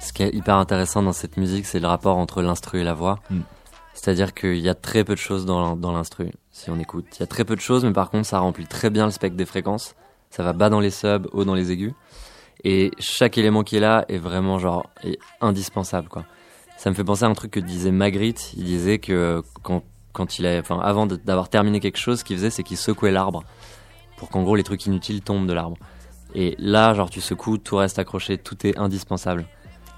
Ce qui est hyper intéressant dans cette musique, c'est le rapport entre l'instru et la voix. Mm. C'est-à-dire qu'il y a très peu de choses dans l'in- dans l'instru, si on écoute. Il y a très peu de choses, mais par contre, ça remplit très bien le spectre des fréquences. Ça va bas dans les subs, haut dans les aigus. Et chaque élément qui est là est vraiment, genre, est indispensable, quoi. Ça me fait penser à un truc que disait Magritte. Il disait que quand, quand il a, enfin, avant d'avoir terminé quelque chose, ce qu'il faisait, c'est qu'il secouait l'arbre. Pour qu'en gros, les trucs inutiles tombent de l'arbre. Et là, genre, tu secoues, tout reste accroché, tout est indispensable.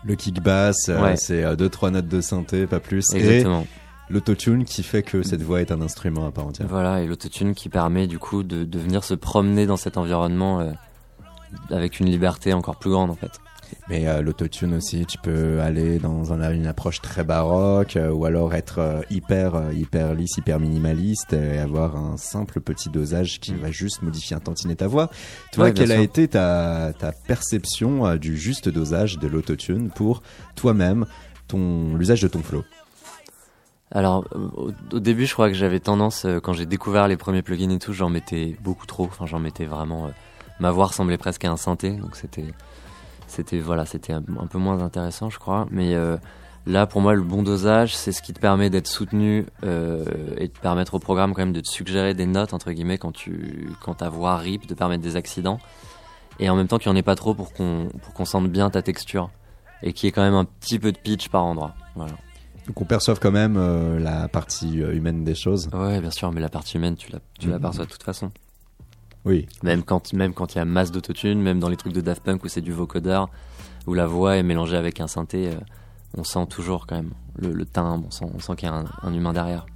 Le kick bass, euh, Ouais. c'est euh, deux trois notes de synthé, pas plus. Exactement. Et l'autotune qui fait que cette voix est un instrument à part entière. Voilà, et l'autotune qui permet du coup de, de venir se promener dans cet environnement euh, avec une liberté encore plus grande en fait. Mais euh, l'autotune aussi, tu peux aller dans un- une approche très baroque euh, ou alors être euh, hyper euh, hyper lisse, hyper minimaliste et avoir un simple petit dosage qui va juste modifier un tantinet ta voix. Toi, Ouais, quelle a été ta, ta perception du juste dosage de l'autotune pour toi-même, ton l'usage de ton flow? Alors au, au début, je crois que j'avais tendance, quand j'ai découvert les premiers plugins et tout, j'en mettais beaucoup trop. Enfin, j'en mettais vraiment. ma voix ressemblait presque à un synthé, donc c'était, c'était voilà, c'était un, un peu moins intéressant, je crois. Mais euh, là, pour moi, le bon dosage, c'est ce qui te permet d'être soutenu euh, et de permettre au programme quand même de te suggérer des notes entre guillemets quand tu, quand ta voix rip, de permettre des accidents, et en même temps qu'il n'y en ait pas trop pour qu'on, pour qu'on sente bien ta texture et qu'il y ait quand même un petit peu de pitch par endroit. Voilà. Donc on perçoive quand même euh, la partie humaine des choses. Ouais, bien sûr, mais la partie humaine, tu la, tu Mhm. l'aperçois de toute façon. Oui. Même quand, même quand il y a masse d'autotune, même dans les trucs de Daft Punk où c'est du vocodeur, où la voix est mélangée avec un synthé, euh, on sent toujours quand même le, le timbre, on sent, qu'il y a un, un humain derrière.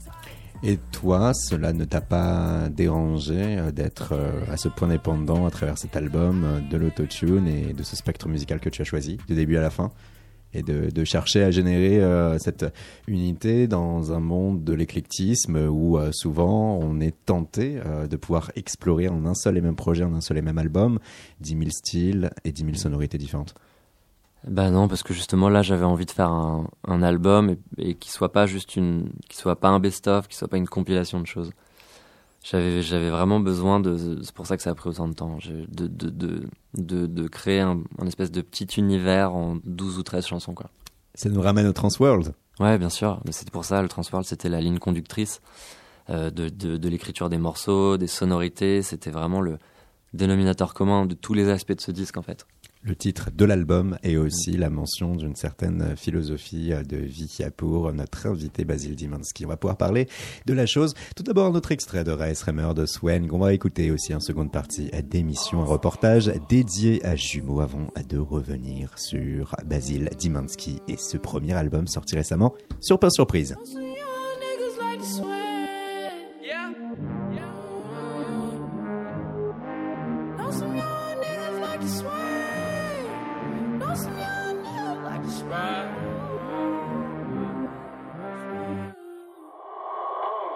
Et toi, cela ne t'a pas dérangé euh, d'être euh, à ce point dépendant à travers cet album de l'autotune et de ce spectre musical que tu as choisi, du début à la fin, et de, chercher à générer euh, cette unité dans un monde de l'éclectisme où euh, souvent on est tenté euh, de pouvoir explorer en un seul et même projet, en un seul et même album, 10 000 styles et 10 000 sonorités différentes. Bah non, parce que justement là j'avais envie de faire un, un album et, et qui soit pas juste une, qui soit pas un best-of, qui soit pas une compilation de choses. J'avais j'avais vraiment besoin de c'est pour ça que ça a pris autant de temps de de de de, de créer un, un espèce de petit univers en 12 ou 13 chansons quoi. Ça nous ramène au Transworld. Ouais, bien sûr. Mais c'était pour ça, le Transworld, c'était la ligne conductrice euh, de, de, de l'écriture des morceaux, des sonorités. C'était vraiment le dénominateur commun de tous les aspects de ce disque, en fait. Le titre de l'album et aussi la mention d'une certaine philosophie de vie pour notre invité Basile Dimansky. On va pouvoir parler de la chose. Tout d'abord, notre extrait de Rice Remmer de Swen. On va écouter aussi en seconde partie d'émission, un reportage dédié à Jumeaux avant de revenir sur Basile Dimansky et ce premier album sorti récemment. Surprise, surprise. to swear. Yeah.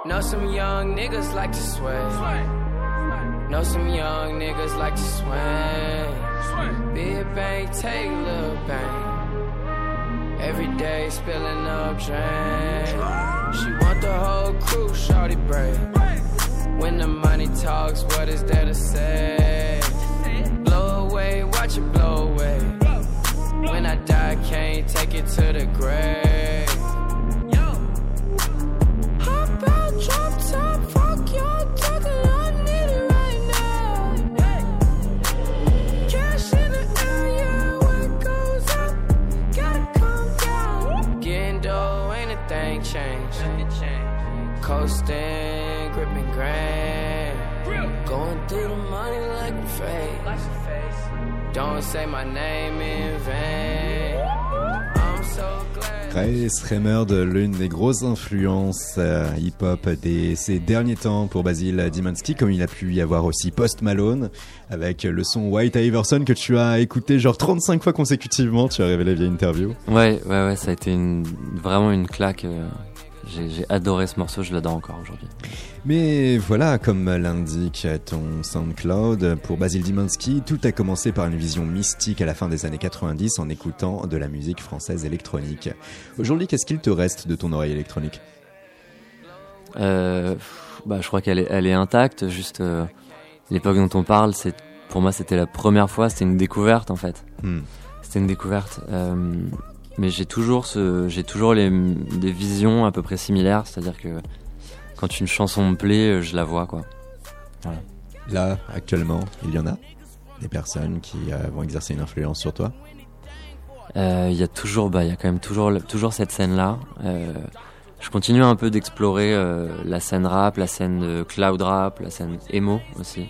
Know some young niggas like to sway. Know some young niggas like to swing. Big bang, take little bang. Every day spilling up drain. She want the whole crew, shorty brave. When the money talks, what is there to say? Blow away, watch it blow away. When I die, can't take it to the grave. Hop out, drop top, fuck your talking, I need it right now. Cash in the air, yeah, what goes up, gotta come down. Getting dough, ain't a thing changed. Coasting, gripping grand. Going through the money like a face. Don't say my name in vain. I'm so glad. Grace Remerd, l'une des grosses influences euh, hip-hop de ces derniers temps pour Basil Dimansky, comme il a pu y avoir aussi Post Malone, avec le son White Iverson que tu as écouté genre 35 fois consécutivement, tu as révélé via interview. Ouais, ouais, ouais, ça a été une, vraiment une claque. euh, J'ai adoré ce morceau, je l'adore encore aujourd'hui. Mais voilà, comme l'indique ton SoundCloud, pour Basil Dimansky, tout a commencé par une vision mystique à la fin des années 90 en écoutant de la musique française électronique. Aujourd'hui, qu'est-ce qu'il te reste de ton oreille électronique? Euh, bah, je crois qu'elle est, elle est intacte. Juste euh, l'époque dont on parle, c'est pour moi c'était la première fois, c'était une découverte en fait. Hmm. C'était une découverte. Euh, mais j'ai toujours ce, j'ai toujours les, des visions à peu près similaires, c'est-à-dire que quand une chanson me plaît, je la vois quoi. Voilà. Là, actuellement, il y en a des personnes qui euh, vont exercer une influence sur toi? Euh, Il y a toujours, bah, il y a quand même toujours, toujours cette scène-là. Euh, je continue un peu d'explorer la scène rap, la scène de cloud rap, la scène emo aussi.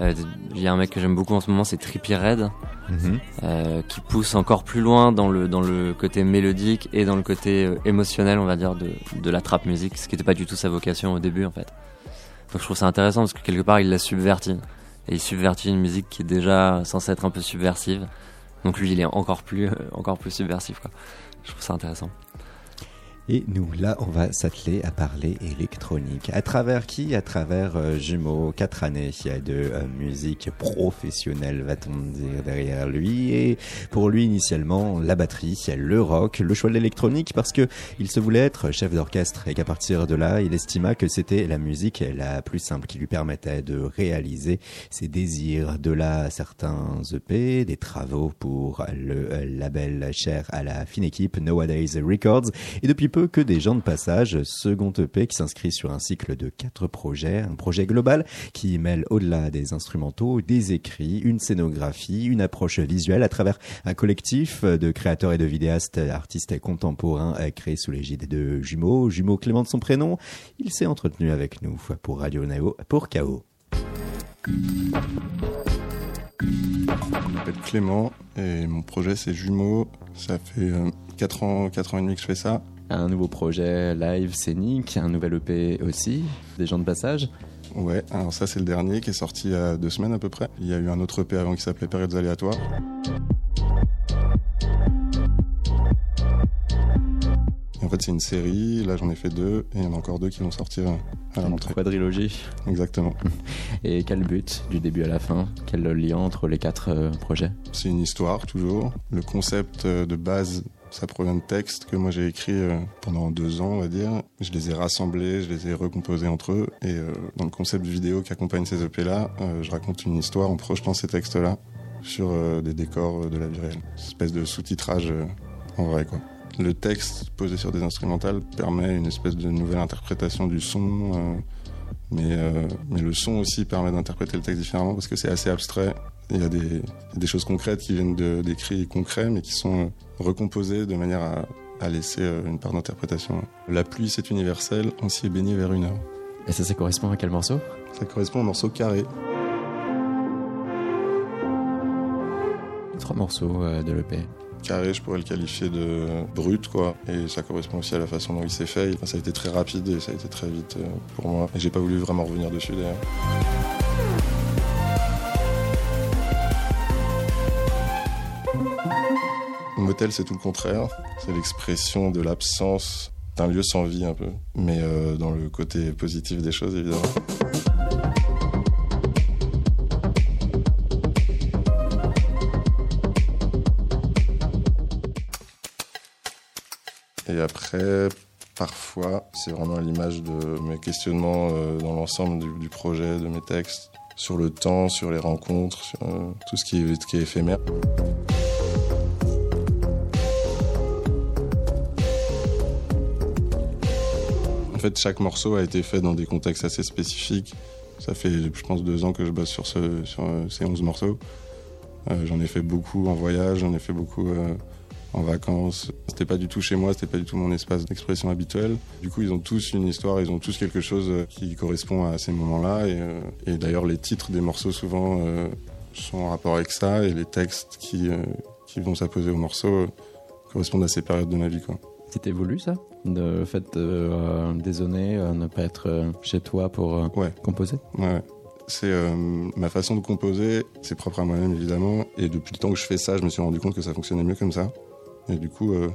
Euh, Il y a un mec que j'aime beaucoup en ce moment, c'est Trippie Red, Mhm. euh, qui pousse encore plus loin dans le dans le côté mélodique et dans le côté euh, émotionnel, on va dire, de de la trap musique, ce qui n'était pas du tout sa vocation au début en fait. Donc je trouve ça intéressant parce que quelque part il l'a subverti et il subvertit une musique qui est déjà censée être un peu subversive. Donc lui il est encore plus euh, encore plus subversif quoi. Je trouve ça intéressant. Et nous, là, on va s'atteler à parler électronique. À travers qui? À travers euh, Jumeaux, quatre années de euh, musique professionnelle, va-t-on dire, derrière lui. Et pour lui, initialement, la batterie, le rock, le choix de l'électronique, parce que il se voulait être chef d'orchestre et qu'à partir de là, il estima que c'était la musique la plus simple qui lui permettait de réaliser ses désirs. De là, certains EP, des travaux pour le euh, label cher à la fine équipe Nowadays Records, et depuis peu que des gens de passage, second EP qui s'inscrit sur un cycle de quatre projets, un projet global qui mêle au-delà des instrumentaux, des écrits, une scénographie, une approche visuelle à travers un collectif de créateurs et de vidéastes, artistes contemporains euh, créés sous l'égide de Jumeaux, Jumeaux Clément de son prénom. Il s'est entretenu avec nous pour Radio Neo pour KO. Je m'appelle Clément et mon projet c'est Jumeaux. Ça fait 4 ans, 4 ans et demi que je fais ça. Un nouveau projet live scénique, un nouvel EP aussi, des gens de passage. Ouais, alors ça c'est le dernier qui est sorti il y a deux semaines à peu près. Il y a eu un autre EP avant qui s'appelait Périodes aléatoires. Fait c'est une série, là j'en ai fait deux et il y en a encore deux qui vont sortir à la rentrée. quadrilogie. Exactement. Et quel but du début à la fin? Quel lien entre les quatre euh, projets? C'est une histoire toujours. Le concept euh, de base Ça provient de textes que moi j'ai écrits euh, pendant deux ans, on va dire. Je les ai rassemblés, je les ai recomposés entre eux. Et euh, dans le concept vidéo qui accompagne ces EP-là, euh, je raconte une histoire en projetant ces textes-là sur euh, des décors euh, de la vie réelle. Une espèce de sous-titrage euh, en vrai, quoi. Le texte posé sur des instrumentales permet une espèce de nouvelle interprétation du son, euh, mais, euh, mais le son aussi permet d'interpréter le texte différemment parce que c'est assez abstrait. Il y a des, des choses concrètes qui viennent de- d'écrits concrets, mais qui sont recomposées de manière à, à laisser euh, une part d'interprétation. La pluie, c'est universel, on s'y est baigné vers une heure. Et ça, ça correspond à quel morceau? Ça correspond au morceau carré. Trois morceaux de l'EP. Carré, je pourrais le qualifier de brut, quoi. Et ça correspond aussi à la façon dont il s'est fait. Ça a été très rapide et ça a été très vite euh, pour moi. Et j'ai pas voulu vraiment revenir dessus d'ailleurs. Motel, c'est tout le contraire. C'est l'expression de l'absence d'un lieu sans vie un peu. Mais euh, dans le côté positif des choses, évidemment. Et après, parfois, c'est vraiment à l'image de mes questionnements euh, dans l'ensemble du, projet, de mes textes, sur le temps, sur les rencontres, sur euh, tout ce qui est, qui est éphémère. En fait, chaque morceau a été fait dans des contextes assez spécifiques. Ça fait, je pense, deux ans que je bosse sur, euh, ces 11 morceaux. J'en ai fait beaucoup en voyage, j'en ai fait beaucoup en vacances. C'était pas du tout chez moi, c'était pas du tout mon espace d'expression habituel. Du coup, ils ont tous une histoire, ils ont tous quelque chose euh, qui correspond à ces moments-là. Et, euh, et d'ailleurs, les titres des morceaux souvent euh, sont en rapport avec ça, et les textes qui, euh, qui vont s'apposer aux morceaux correspondent à ces périodes de ma vie, quoi. C'était voulu ça? Le fait de dézonner, euh, ne pas être chez toi pour composer? Ouais, ouais. C'est euh, ma façon de composer, c'est propre à moi-même évidemment. Et depuis le temps que je fais ça, je me suis rendu compte que ça fonctionnait mieux comme ça. Et du coup, euh,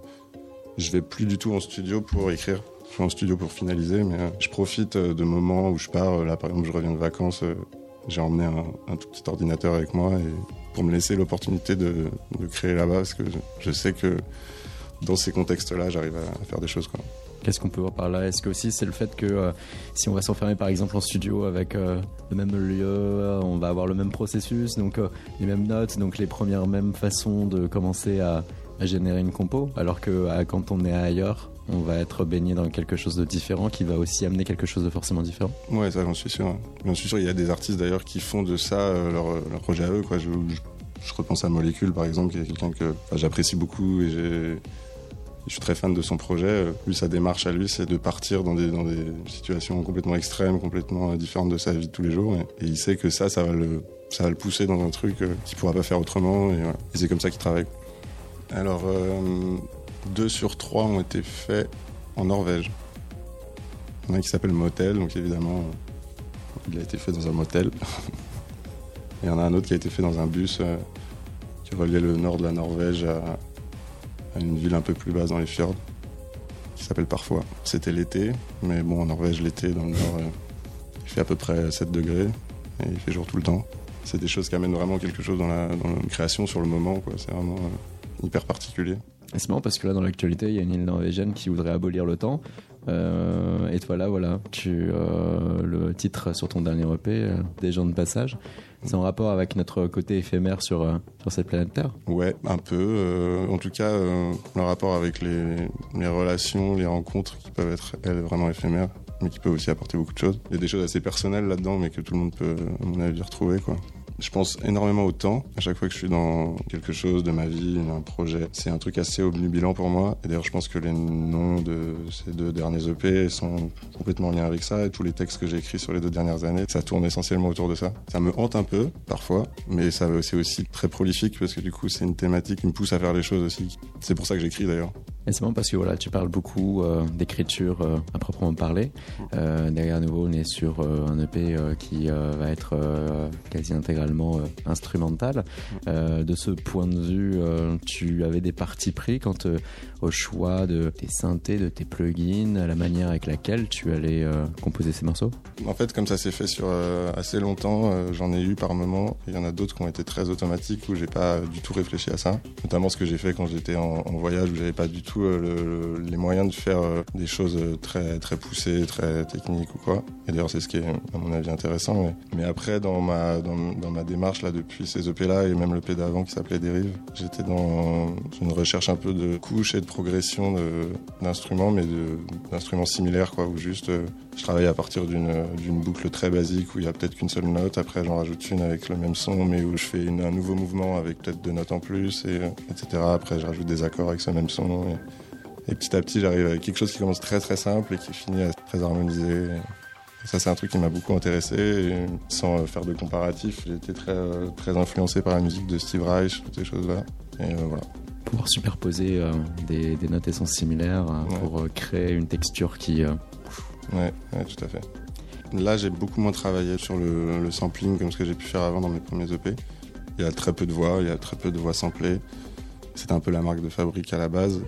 je vais plus du tout en studio pour écrire. Je suis en studio pour finaliser, mais euh, je profite euh, de moments où je pars. Là, par exemple, je reviens de vacances. j'ai emmené un, tout petit ordinateur avec moi et pour me laisser l'opportunité de, créer là-bas, parce que je, sais que dans ces contextes-là, j'arrive à, faire des choses. Qu'est-ce qu'on peut voir par là? Est-ce que aussi c'est le fait que si on va s'enfermer par exemple en studio avec le même lieu, on va avoir le même processus, donc les mêmes notes, donc les premières mêmes façons de commencer à, à générer une compo, alors que euh, quand on est ailleurs, on va être baigné dans quelque chose de différent qui va aussi amener quelque chose de forcément différent. Ouais, ça, j'en suis sûr. J'en suis sûr. Il y a des artistes d'ailleurs qui font de ça euh, leur, leur projet à eux. Quoi. Je, repense à Molécule, par exemple, qui est quelqu'un que j'apprécie beaucoup et je suis très fan de son projet. Euh, Lui, sa démarche à lui, c'est de partir dans des, dans des situations complètement extrêmes, complètement euh, différentes de sa vie de tous les jours. Et, il sait que ça, ça va le, ça va le pousser dans un truc euh, qu'il pourra pas faire autrement. Et c'est comme ça qu'il travaille. Alors, euh, deux sur trois ont été faits en Norvège. Il y en a un qui s'appelle Motel, donc évidemment, il a été fait dans un motel. Et il y en a un autre qui a été fait dans un bus euh, qui reliait le nord de la Norvège à, une ville un peu plus basse dans les fjords, qui s'appelle Parfois. C'était l'été, mais bon, en Norvège, l'été, dans le nord, euh, il fait à peu près 7 degrés et il fait jour tout le temps. C'est des choses qui amènent vraiment quelque chose dans la, création sur le moment, quoi. C'est vraiment hyper particulier. Et c'est marrant parce que là, dans l'actualité, il y a une île norvégienne qui voudrait abolir le temps. Euh, et toi, là, voilà, tu, euh, le titre sur ton dernier EP, euh, Des gens de passage, c'est en rapport avec notre côté éphémère sur, euh, sur cette planète Terre? Ouais, un peu. en tout cas, le rapport avec les, les relations, les rencontres qui peuvent être, elles, vraiment éphémères, mais qui peuvent aussi apporter beaucoup de choses. Il y a des choses assez personnelles là-dedans, mais que tout le monde peut, à mon avis, retrouver, quoi. Je pense énormément au temps. À chaque fois que je suis dans quelque chose de ma vie, un projet, c'est un truc assez obnubilant pour moi. Et d'ailleurs, je pense que les noms de ces deux derniers EP sont complètement en lien avec ça. Et tous les textes que j'ai écrits sur les deux dernières années, ça tourne essentiellement autour de ça. Ça me hante un peu, parfois, mais ça c'est aussi très prolifique parce que du coup, c'est une thématique qui me pousse à faire des choses aussi. C'est pour ça que j'écris d'ailleurs. Et c'est bon parce que voilà, tu parles beaucoup euh, d'écriture euh, à proprement parler. Euh, derrière nouveau, on est sur un EP qui va être quasi intégralement instrumental. De ce point de vue, tu avais des partis pris quant au choix de tes synthés, de tes plugins, à la manière avec laquelle tu allais composer ces morceaux? En fait, comme ça s'est fait sur assez longtemps, j'en ai eu par moment. Il y en a d'autres qui ont été très automatiques où j'ai pas du tout réfléchi à ça. Notamment ce que j'ai fait quand j'étais en, en voyage où j'avais pas du tout euh, le- le- les moyens de faire euh, des choses euh, très très poussées, très techniques ou quoi. Et d'ailleurs, c'est ce qui est à mon avis intéressant. Mais, après, dans ma dans, dans ma démarche là depuis ces EP là et même le P d'avant qui s'appelait Dérive, j'étais dans une recherche un peu de couches et de progression d'instruments, mais d'instruments similaires quoi, où juste je travaille à partir d'une boucle très basique où il y a peut-être qu'une seule note. Après, j'en rajoute une avec le même son, mais où je fais une- un nouveau mouvement avec peut-être deux notes en plus, et, etc. Après, je rajoute des accords avec ce même son. Et, et petit à petit, j'arrive avec quelque chose qui commence très très simple et qui finit à être très harmonisé. Et ça, c'est un truc qui m'a beaucoup intéressé. Et sans euh, faire de comparatif, j'ai été très, euh, très influencé par la musique de Steve Reich, toutes ces choses-là. Et euh, voilà. Pouvoir superposer euh, des, des notes et sons similaires euh, pour euh, créer une texture qui. Ouais, tout à fait. Là, j'ai beaucoup moins travaillé sur le, sampling comme ce que j'ai pu faire avant dans mes premiers EP. Il y a très peu de voix, il y a très peu de voix samplées. C'était un peu la marque de fabrique à la base.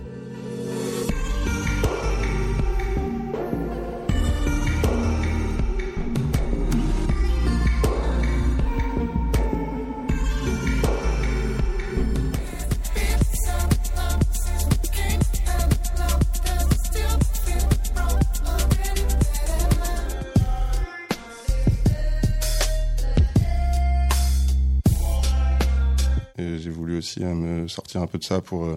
Euh, me sortir un peu de ça pour euh,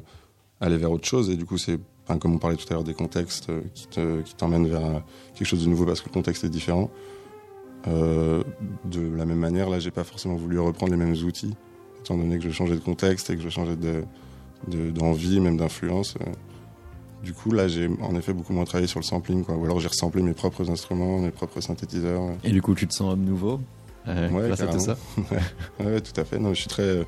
aller vers autre chose. Et du coup, c'est, enfin, comme on parlait tout à l'heure des contextes euh, qui, te, qui t'emmènent vers euh, quelque chose de nouveau parce que le contexte est différent. De la même manière, là, j'ai pas forcément voulu reprendre les mêmes outils, étant donné que je changeais de contexte et que je changeais de, de- d'envie, même d'influence. Du coup, là, j'ai en effet beaucoup moins travaillé sur le sampling, quoi. Ou alors j'ai ressemblé mes propres instruments, mes propres synthétiseurs. Et du coup, tu te sens homme nouveau? Euh, Ouais, grâce à tout ça? Carrément. ouais, ouais, tout à fait. Non, je suis très.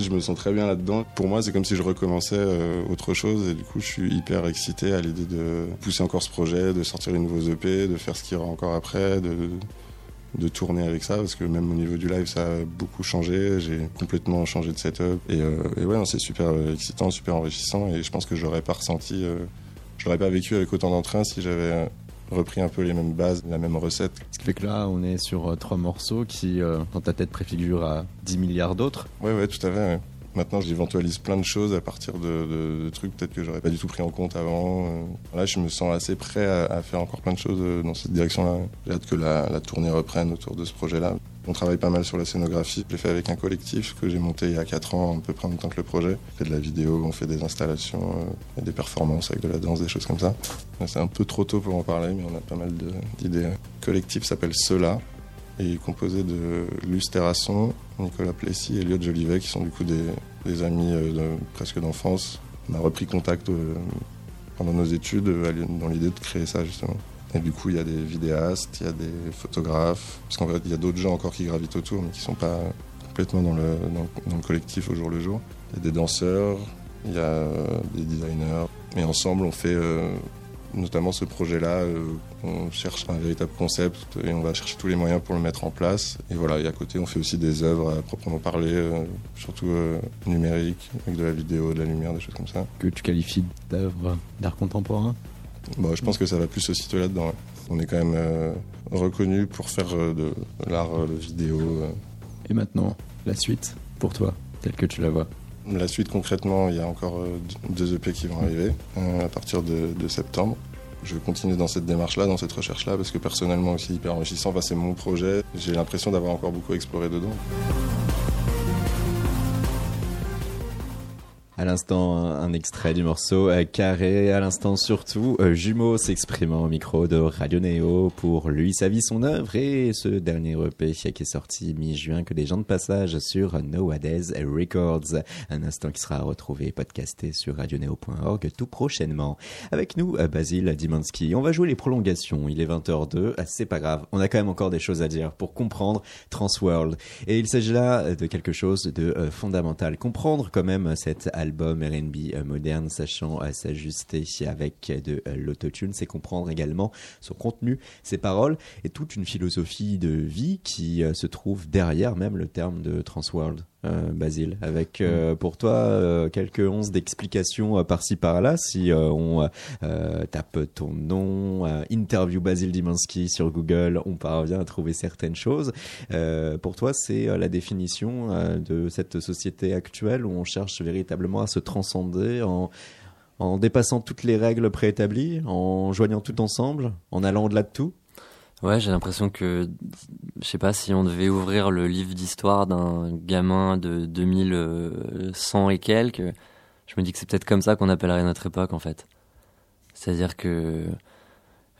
Je me sens très bien là-dedans. Pour moi, c'est comme si je recommençais euh, autre chose, et du coup, je suis hyper excité à l'idée de pousser encore ce projet, de sortir les nouveaux EP, de faire ce qu'il y aura encore après, de de tourner avec ça, parce que même au niveau du live, ça a beaucoup changé. J'ai complètement changé de setup, et, euh, ouais, c'est super euh, excitant, super enrichissant, et je pense que j'aurais pas ressenti, euh, je l'aurais pas vécu avec autant d'entrain si j'avais repris un peu les mêmes bases, la même recette. Ce qui fait que là, on est sur euh, trois morceaux qui, euh, dans ta tête, préfigurent à 10 milliards d'autres. Ouais, ouais, tout à fait. ouais. Maintenant, j'éventualise plein de choses à partir de, trucs peut-être que j'aurais pas du tout pris en compte avant. Euh, Là, je me sens assez prêt à, faire encore plein de choses euh, dans cette direction-là. J'ai hâte que la, tournée reprenne autour de ce projet-là. On travaille pas mal sur la scénographie. Je l'ai fait avec un collectif que j'ai monté il y a 4 ans, à peu près en même temps que le projet. On fait de la vidéo, on fait des installations, euh, et des performances avec de la danse, des choses comme ça. C'est un peu trop tôt pour en parler, mais on a pas mal d'idées. Le collectif s'appelle Cela et composé de Luce Terrasson, Nicolas Plessis et Elliot Jolivet, qui sont du coup des, amis euh, presque d'enfance. On a repris contact euh, pendant nos études euh, dans l'idée de créer ça justement. Et du coup, il y a des vidéastes, il y a des photographes, parce qu'en fait, il y a d'autres gens encore qui gravitent autour, mais qui sont pas complètement dans le, collectif au jour le jour. Il y a des danseurs, il y a des designers, et ensemble, on fait notamment ce projet-là, euh, on cherche un véritable concept et on va chercher tous les moyens pour le mettre en place. Et voilà, et à côté, on fait aussi des œuvres à proprement parler, euh, surtout euh, numériques, avec de la vidéo, de la lumière, des choses comme ça. Que tu qualifies d'œuvre d'art contemporain? Bon, je pense que ça va plus se situer là-dedans. On est quand même euh, reconnu pour faire euh, de, de l'art euh, vidéo. Et maintenant, la suite, pour toi, telle que tu la vois? La suite, concrètement, il y a encore euh, deux EP qui vont arriver euh, à partir de, de septembre. Je continue dans cette démarche-là, dans cette recherche-là, parce que personnellement aussi hyper enrichissant. Enfin, c'est mon projet. J'ai l'impression d'avoir encore beaucoup exploré dedans. À l'instant, un, extrait du morceau euh, Carré. À l'instant, surtout, euh, Jumeau s'exprimant au micro de Radio Néo pour lui, sa vie, son œuvre et ce dernier EP qui est sorti mi-juin que des gens de passage sur Nowadays Records. Un instant qui sera retrouvé et podcasté sur radioneo.org tout prochainement. Avec nous, euh, Basile Dimansky. On va jouer les prolongations. Il est 20h02. Euh, C'est pas grave. On a quand même encore des choses à dire pour comprendre Transworld. Et il s'agit là de quelque chose de fondamental. Comprendre quand même cette album R&B euh, moderne, sachant euh, s'ajuster avec de euh, l'autotune, c'est comprendre également son contenu, ses paroles et toute une philosophie de vie qui se trouve derrière même le terme de Transworld. Euh, Basile, avec euh, pour toi euh, quelques onces d'explications par-ci par-là. Si on tape ton nom, interview Basile Dimansky sur Google, on parvient à trouver certaines choses. Pour toi, c'est la définition de cette société actuelle où on cherche véritablement à se transcender en, en dépassant toutes les règles préétablies, en joignant tout ensemble, en allant au-delà de tout? Ouais, j'ai l'impression que, je sais pas, si on devait ouvrir le livre d'histoire d'un gamin de 2100 et quelques, je me dis que c'est peut-être comme ça qu'on appellerait notre époque, en fait. C'est-à-dire que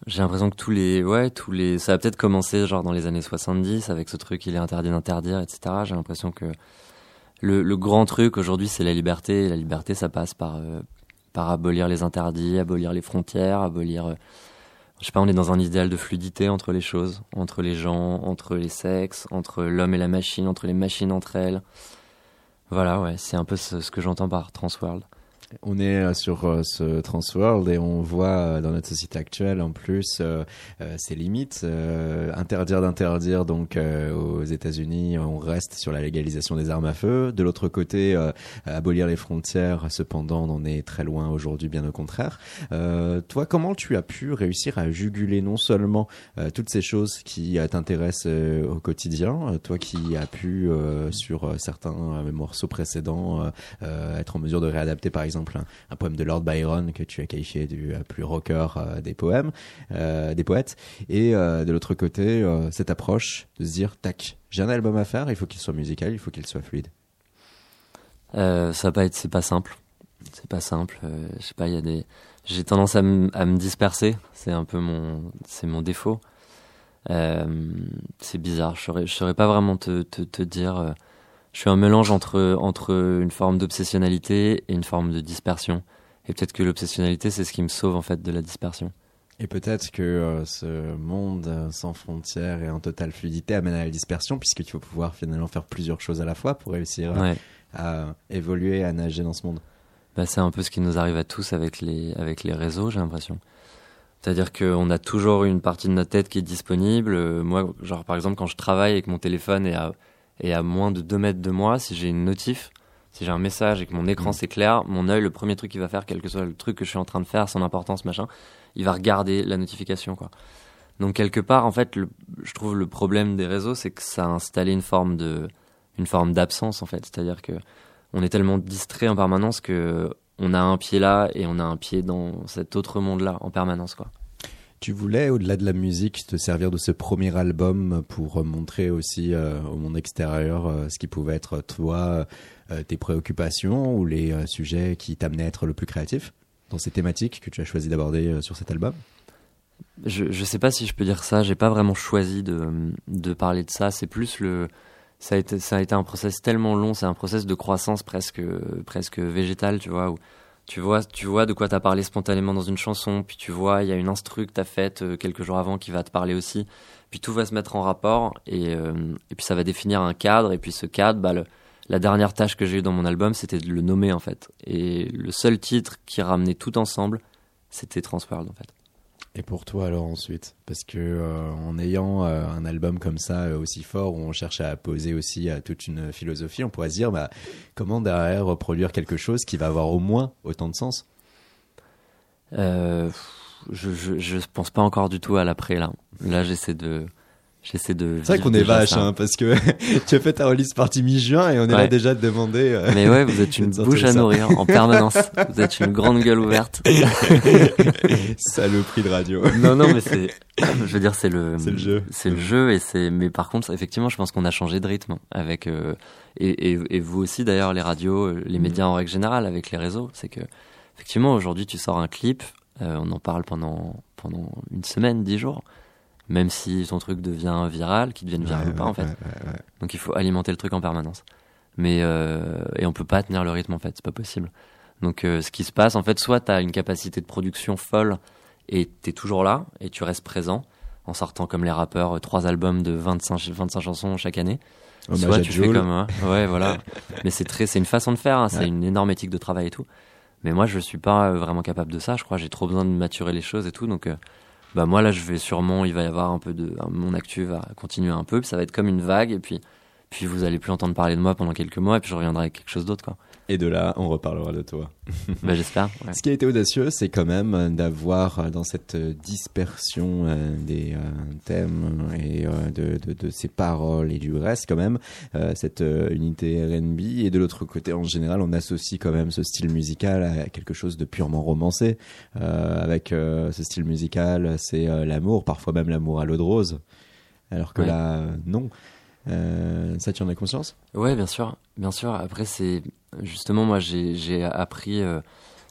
j'ai l'impression que tous les, ouais, tous les, ça a peut-être commencé genre dans les années 70 avec ce truc il est interdit d'interdire, etc. J'ai l'impression que le, grand truc aujourd'hui c'est la liberté. Et la liberté ça passe par, euh, par abolir les interdits, abolir les frontières, abolir, euh, je sais pas, on est dans un idéal de fluidité entre les choses, entre les gens, entre les sexes, entre l'homme et la machine, entre les machines entre elles. Voilà, ouais, c'est un peu ce, ce que j'entends par Transworld. On est euh, sur euh, ce Transworld et on voit euh, dans notre société actuelle en plus euh, ses limites. Euh, interdire d'interdire, donc euh, aux États-Unis, on reste sur la légalisation des armes à feu. De l'autre côté, abolir les frontières, cependant, on en est très loin aujourd'hui, bien au contraire. Toi, comment tu as pu réussir à juguler non seulement toutes ces choses qui t'intéressent au quotidien, toi qui as pu sur certains morceaux précédents être en mesure de réadapter par exemple un, un poème de Lord Byron que tu as qualifié du euh, plus rocker euh, des poèmes, euh, des poètes, et de l'autre côté cette approche de se dire tac, j'ai un album à faire, il faut qu'il soit musical, il faut qu'il soit fluide. Ça va pas être, c'est pas simple. C'est pas simple. Je sais pas, il y a des. J'ai tendance à, me- disperser. C'est un peu mon, c'est mon défaut. C'est bizarre. Je saurais, pas vraiment te dire. Je suis un mélange entre entre une forme d'obsessionnalité et une forme de dispersion. Et peut-être que l'obsessionnalité, c'est ce qui me sauve en fait de la dispersion. Et peut-être que euh, ce monde euh, sans frontières et en totale fluidité amène à la dispersion, puisqu'il faut pouvoir finalement faire plusieurs choses à la fois pour réussir Ouais. à, évoluer, à nager dans ce monde. Bah, c'est un peu ce qui nous arrive à tous avec les, avec les réseaux, j'ai l'impression. C'est-à-dire qu'on a toujours une partie de notre tête qui est disponible. Euh, moi, genre, par exemple, quand je travaille et que mon téléphone est à, est à moins de 2 mètres de moi, si j'ai une notif, si j'ai un message et que mon écran Mm. s'éclaire, mon œil, le premier truc qu'il va faire, quel que soit le truc que je suis en train de faire, son importance, machin, il va regarder la notification, quoi. Donc, quelque part, en fait, le- je trouve le problème des réseaux, c'est que ça a installé une forme de, une forme d'absence, en fait. C'est-à-dire que on est tellement distrait en permanence que on a un pied là et on a un pied dans cet autre monde-là en permanence, quoi. Tu voulais, au-delà de la musique, te servir de ce premier album pour montrer aussi euh, au monde extérieur euh, ce qui pouvait être toi, euh, tes préoccupations ou les sujets qui t'amenaient à être le plus créatif dans ces thématiques que tu as choisi d'aborder sur cet album? Je, je sais pas si je peux dire ça. J'ai pas vraiment choisi de, parler de ça. C'est plus le, ça a été, ça a été un process tellement long. C'est un process de croissance presque, presque végétal, tu vois, tu vois, tu vois de quoi t'as parlé spontanément dans une chanson, puis tu vois, il y a une instru que t'as faite euh, quelques jours avant qui va te parler aussi. Puis tout va se mettre en rapport et, euh, puis ça va définir un cadre. Et puis ce cadre, bah, la dernière tâche que j'ai eue dans mon album, c'était de le nommer en fait. Et le seul titre qui ramenait tout ensemble, c'était Transworld en fait. Et pour toi alors ensuite? Parce que euh, en ayant euh, un album comme ça euh, aussi fort où on cherche à poser aussi euh, toute une philosophie, on pourrait se dire bah, comment derrière reproduire quelque chose qui va avoir au moins autant de sens? Euh, je, je, je pense pas encore du tout à l'après là. Là, j'essaie de, j'essaie de. C'est vrai qu'on est vache, hein, parce que tu as fait ta release partie mi-juin et on est là déjà te demander. euh, Mais ouais, vous êtes une de bouche à nourrir en permanence. Vous êtes une grande gueule ouverte. Saloperie de radio. Non, non, mais c'est, je veux dire, c'est le, C'est le jeu. C'est le jeu et c'est, mais par contre, effectivement, je pense qu'on a changé de rythme avec, euh, et, et, et vous aussi d'ailleurs, les radios, euh, les médias en règle générale, avec les réseaux, c'est que, effectivement, aujourd'hui, tu sors un clip, euh, on en parle pendant, pendant une semaine, dix jours. Même si ton truc devient viral, qu'il devienne viral Ouais, ou pas, ouais, en fait. ouais. Donc il faut alimenter le truc en permanence. Mais euh, et on peut pas tenir le rythme en fait, c'est pas possible. Donc euh, ce qui se passe en fait, soit tu as une capacité de production folle et tu es toujours là et tu restes présent en sortant comme les rappeurs euh, trois albums de 25 ch- 25 chansons chaque année. Hommage soit à tu fais comme moi. Ouais, voilà. Mais c'est très, c'est une façon de faire. hein, C'est une énorme éthique de travail et tout. Mais moi, je suis pas euh, vraiment capable de ça. Je crois. J'ai trop besoin de maturer les choses et tout. Donc, euh, bah moi là, je vais sûrement, il va y avoir un peu de, mon actu va continuer un peu. Puis ça va être comme une vague. Et puis, puis vous allez plus entendre parler de moi pendant quelques mois. Et puis je reviendrai avec quelque chose d'autre, quoi. Et de là, on reparlera de toi. Bah, j'espère. ouais. Ce qui a été audacieux, c'est quand même d'avoir euh, dans cette euh, dispersion euh, des euh, thèmes et euh, de, de, de ces paroles et du reste quand même, cette unité R&B. Et de l'autre côté, en général, on associe quand même ce style musical à quelque chose de purement romancé. Avec ce style musical, c'est l'amour, parfois même l'amour à l'eau de rose. Alors que Ouais. là, non. Euh, ça, tu en as conscience? Ouais, bien sûr, bien sûr. Après, c'est justement moi, j'ai appris euh,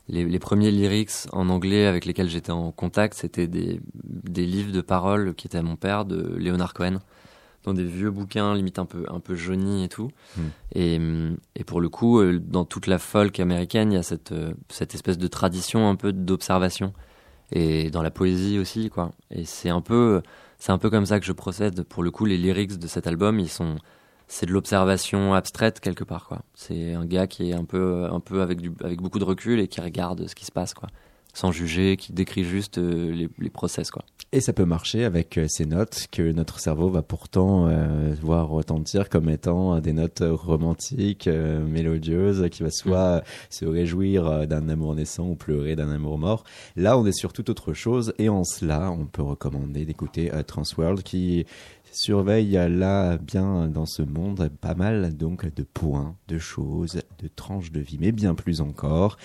les, les premiers lyrics en anglais avec lesquels j'étais en contact, c'était des des livres de paroles qui étaient à mon père de Leonard Cohen, dans des vieux bouquins limite un peu un peu jaunis et tout. Hmm. Et et pour le coup, euh, dans toute la folk américaine, il y a cette cette espèce de tradition un peu d'observation et dans la poésie aussi quoi. Et c'est un peu c'est un peu comme ça que je procède. Pour le coup, les lyrics de cet album, ils sont c'est de l'observation abstraite quelque part quoi. C'est un gars qui est un peu un peu avec du avec beaucoup de recul et qui regarde ce qui se passe quoi, sans juger, qui décrit juste euh, les, les process quoi. Et ça peut marcher avec euh, ces notes que notre cerveau va pourtant euh, voir retentir comme étant des notes romantiques, mélodieuses, qui va soit euh, se réjouir d'un amour naissant ou pleurer d'un amour mort. Là, on est sur toute autre chose et en cela, on peut recommander d'écouter Transworld qui surveille là bien dans ce monde pas mal donc de points, de choses, de tranches de vie, mais bien plus encore.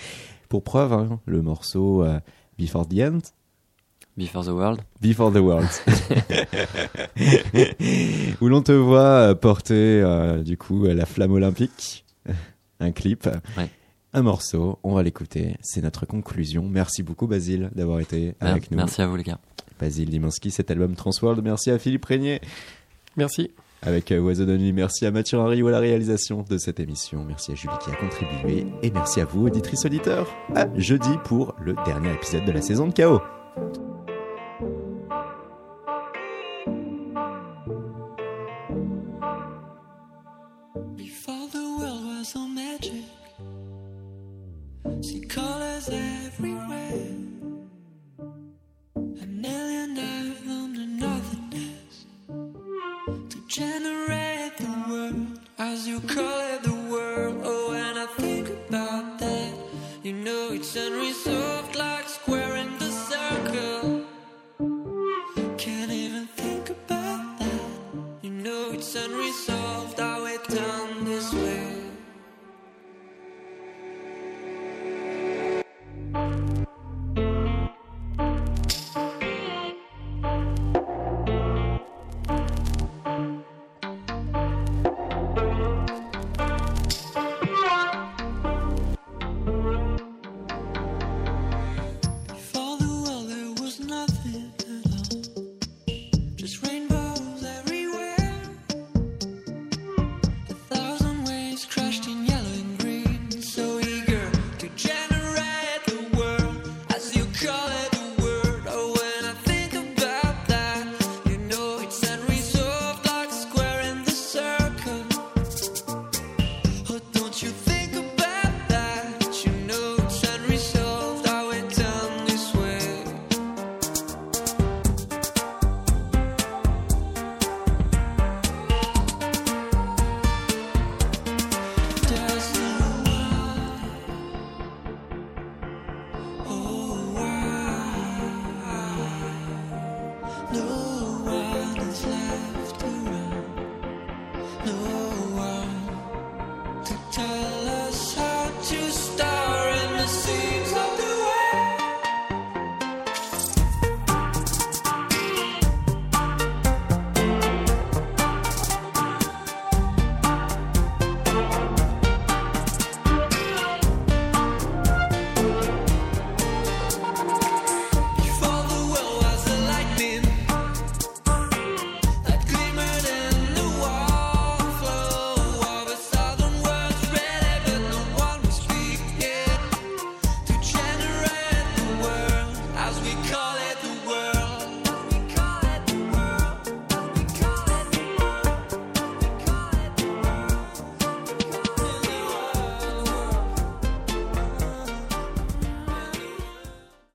Pour preuve, hein, le morceau euh, Before the End, Before the World. Before the World. Où l'on te voit euh, porter euh, du coup la flamme olympique, un clip, Ouais. un morceau. On va l'écouter. C'est notre conclusion. Merci beaucoup Basile d'avoir été avec nous. Merci à vous les gars. Basile Dimansky, cet album Transworld. Merci à Philippe Régnier. Merci. Avec euh, Oiseau de nuit, merci à Mathieu Henry à la réalisation de cette émission. Merci à Julie qui a contribué. Et merci à vous, auditrices auditeurs. À jeudi pour le dernier épisode de la saison de Chaos. As you call it, the world. Oh, when I think about that, you know it's unresolved.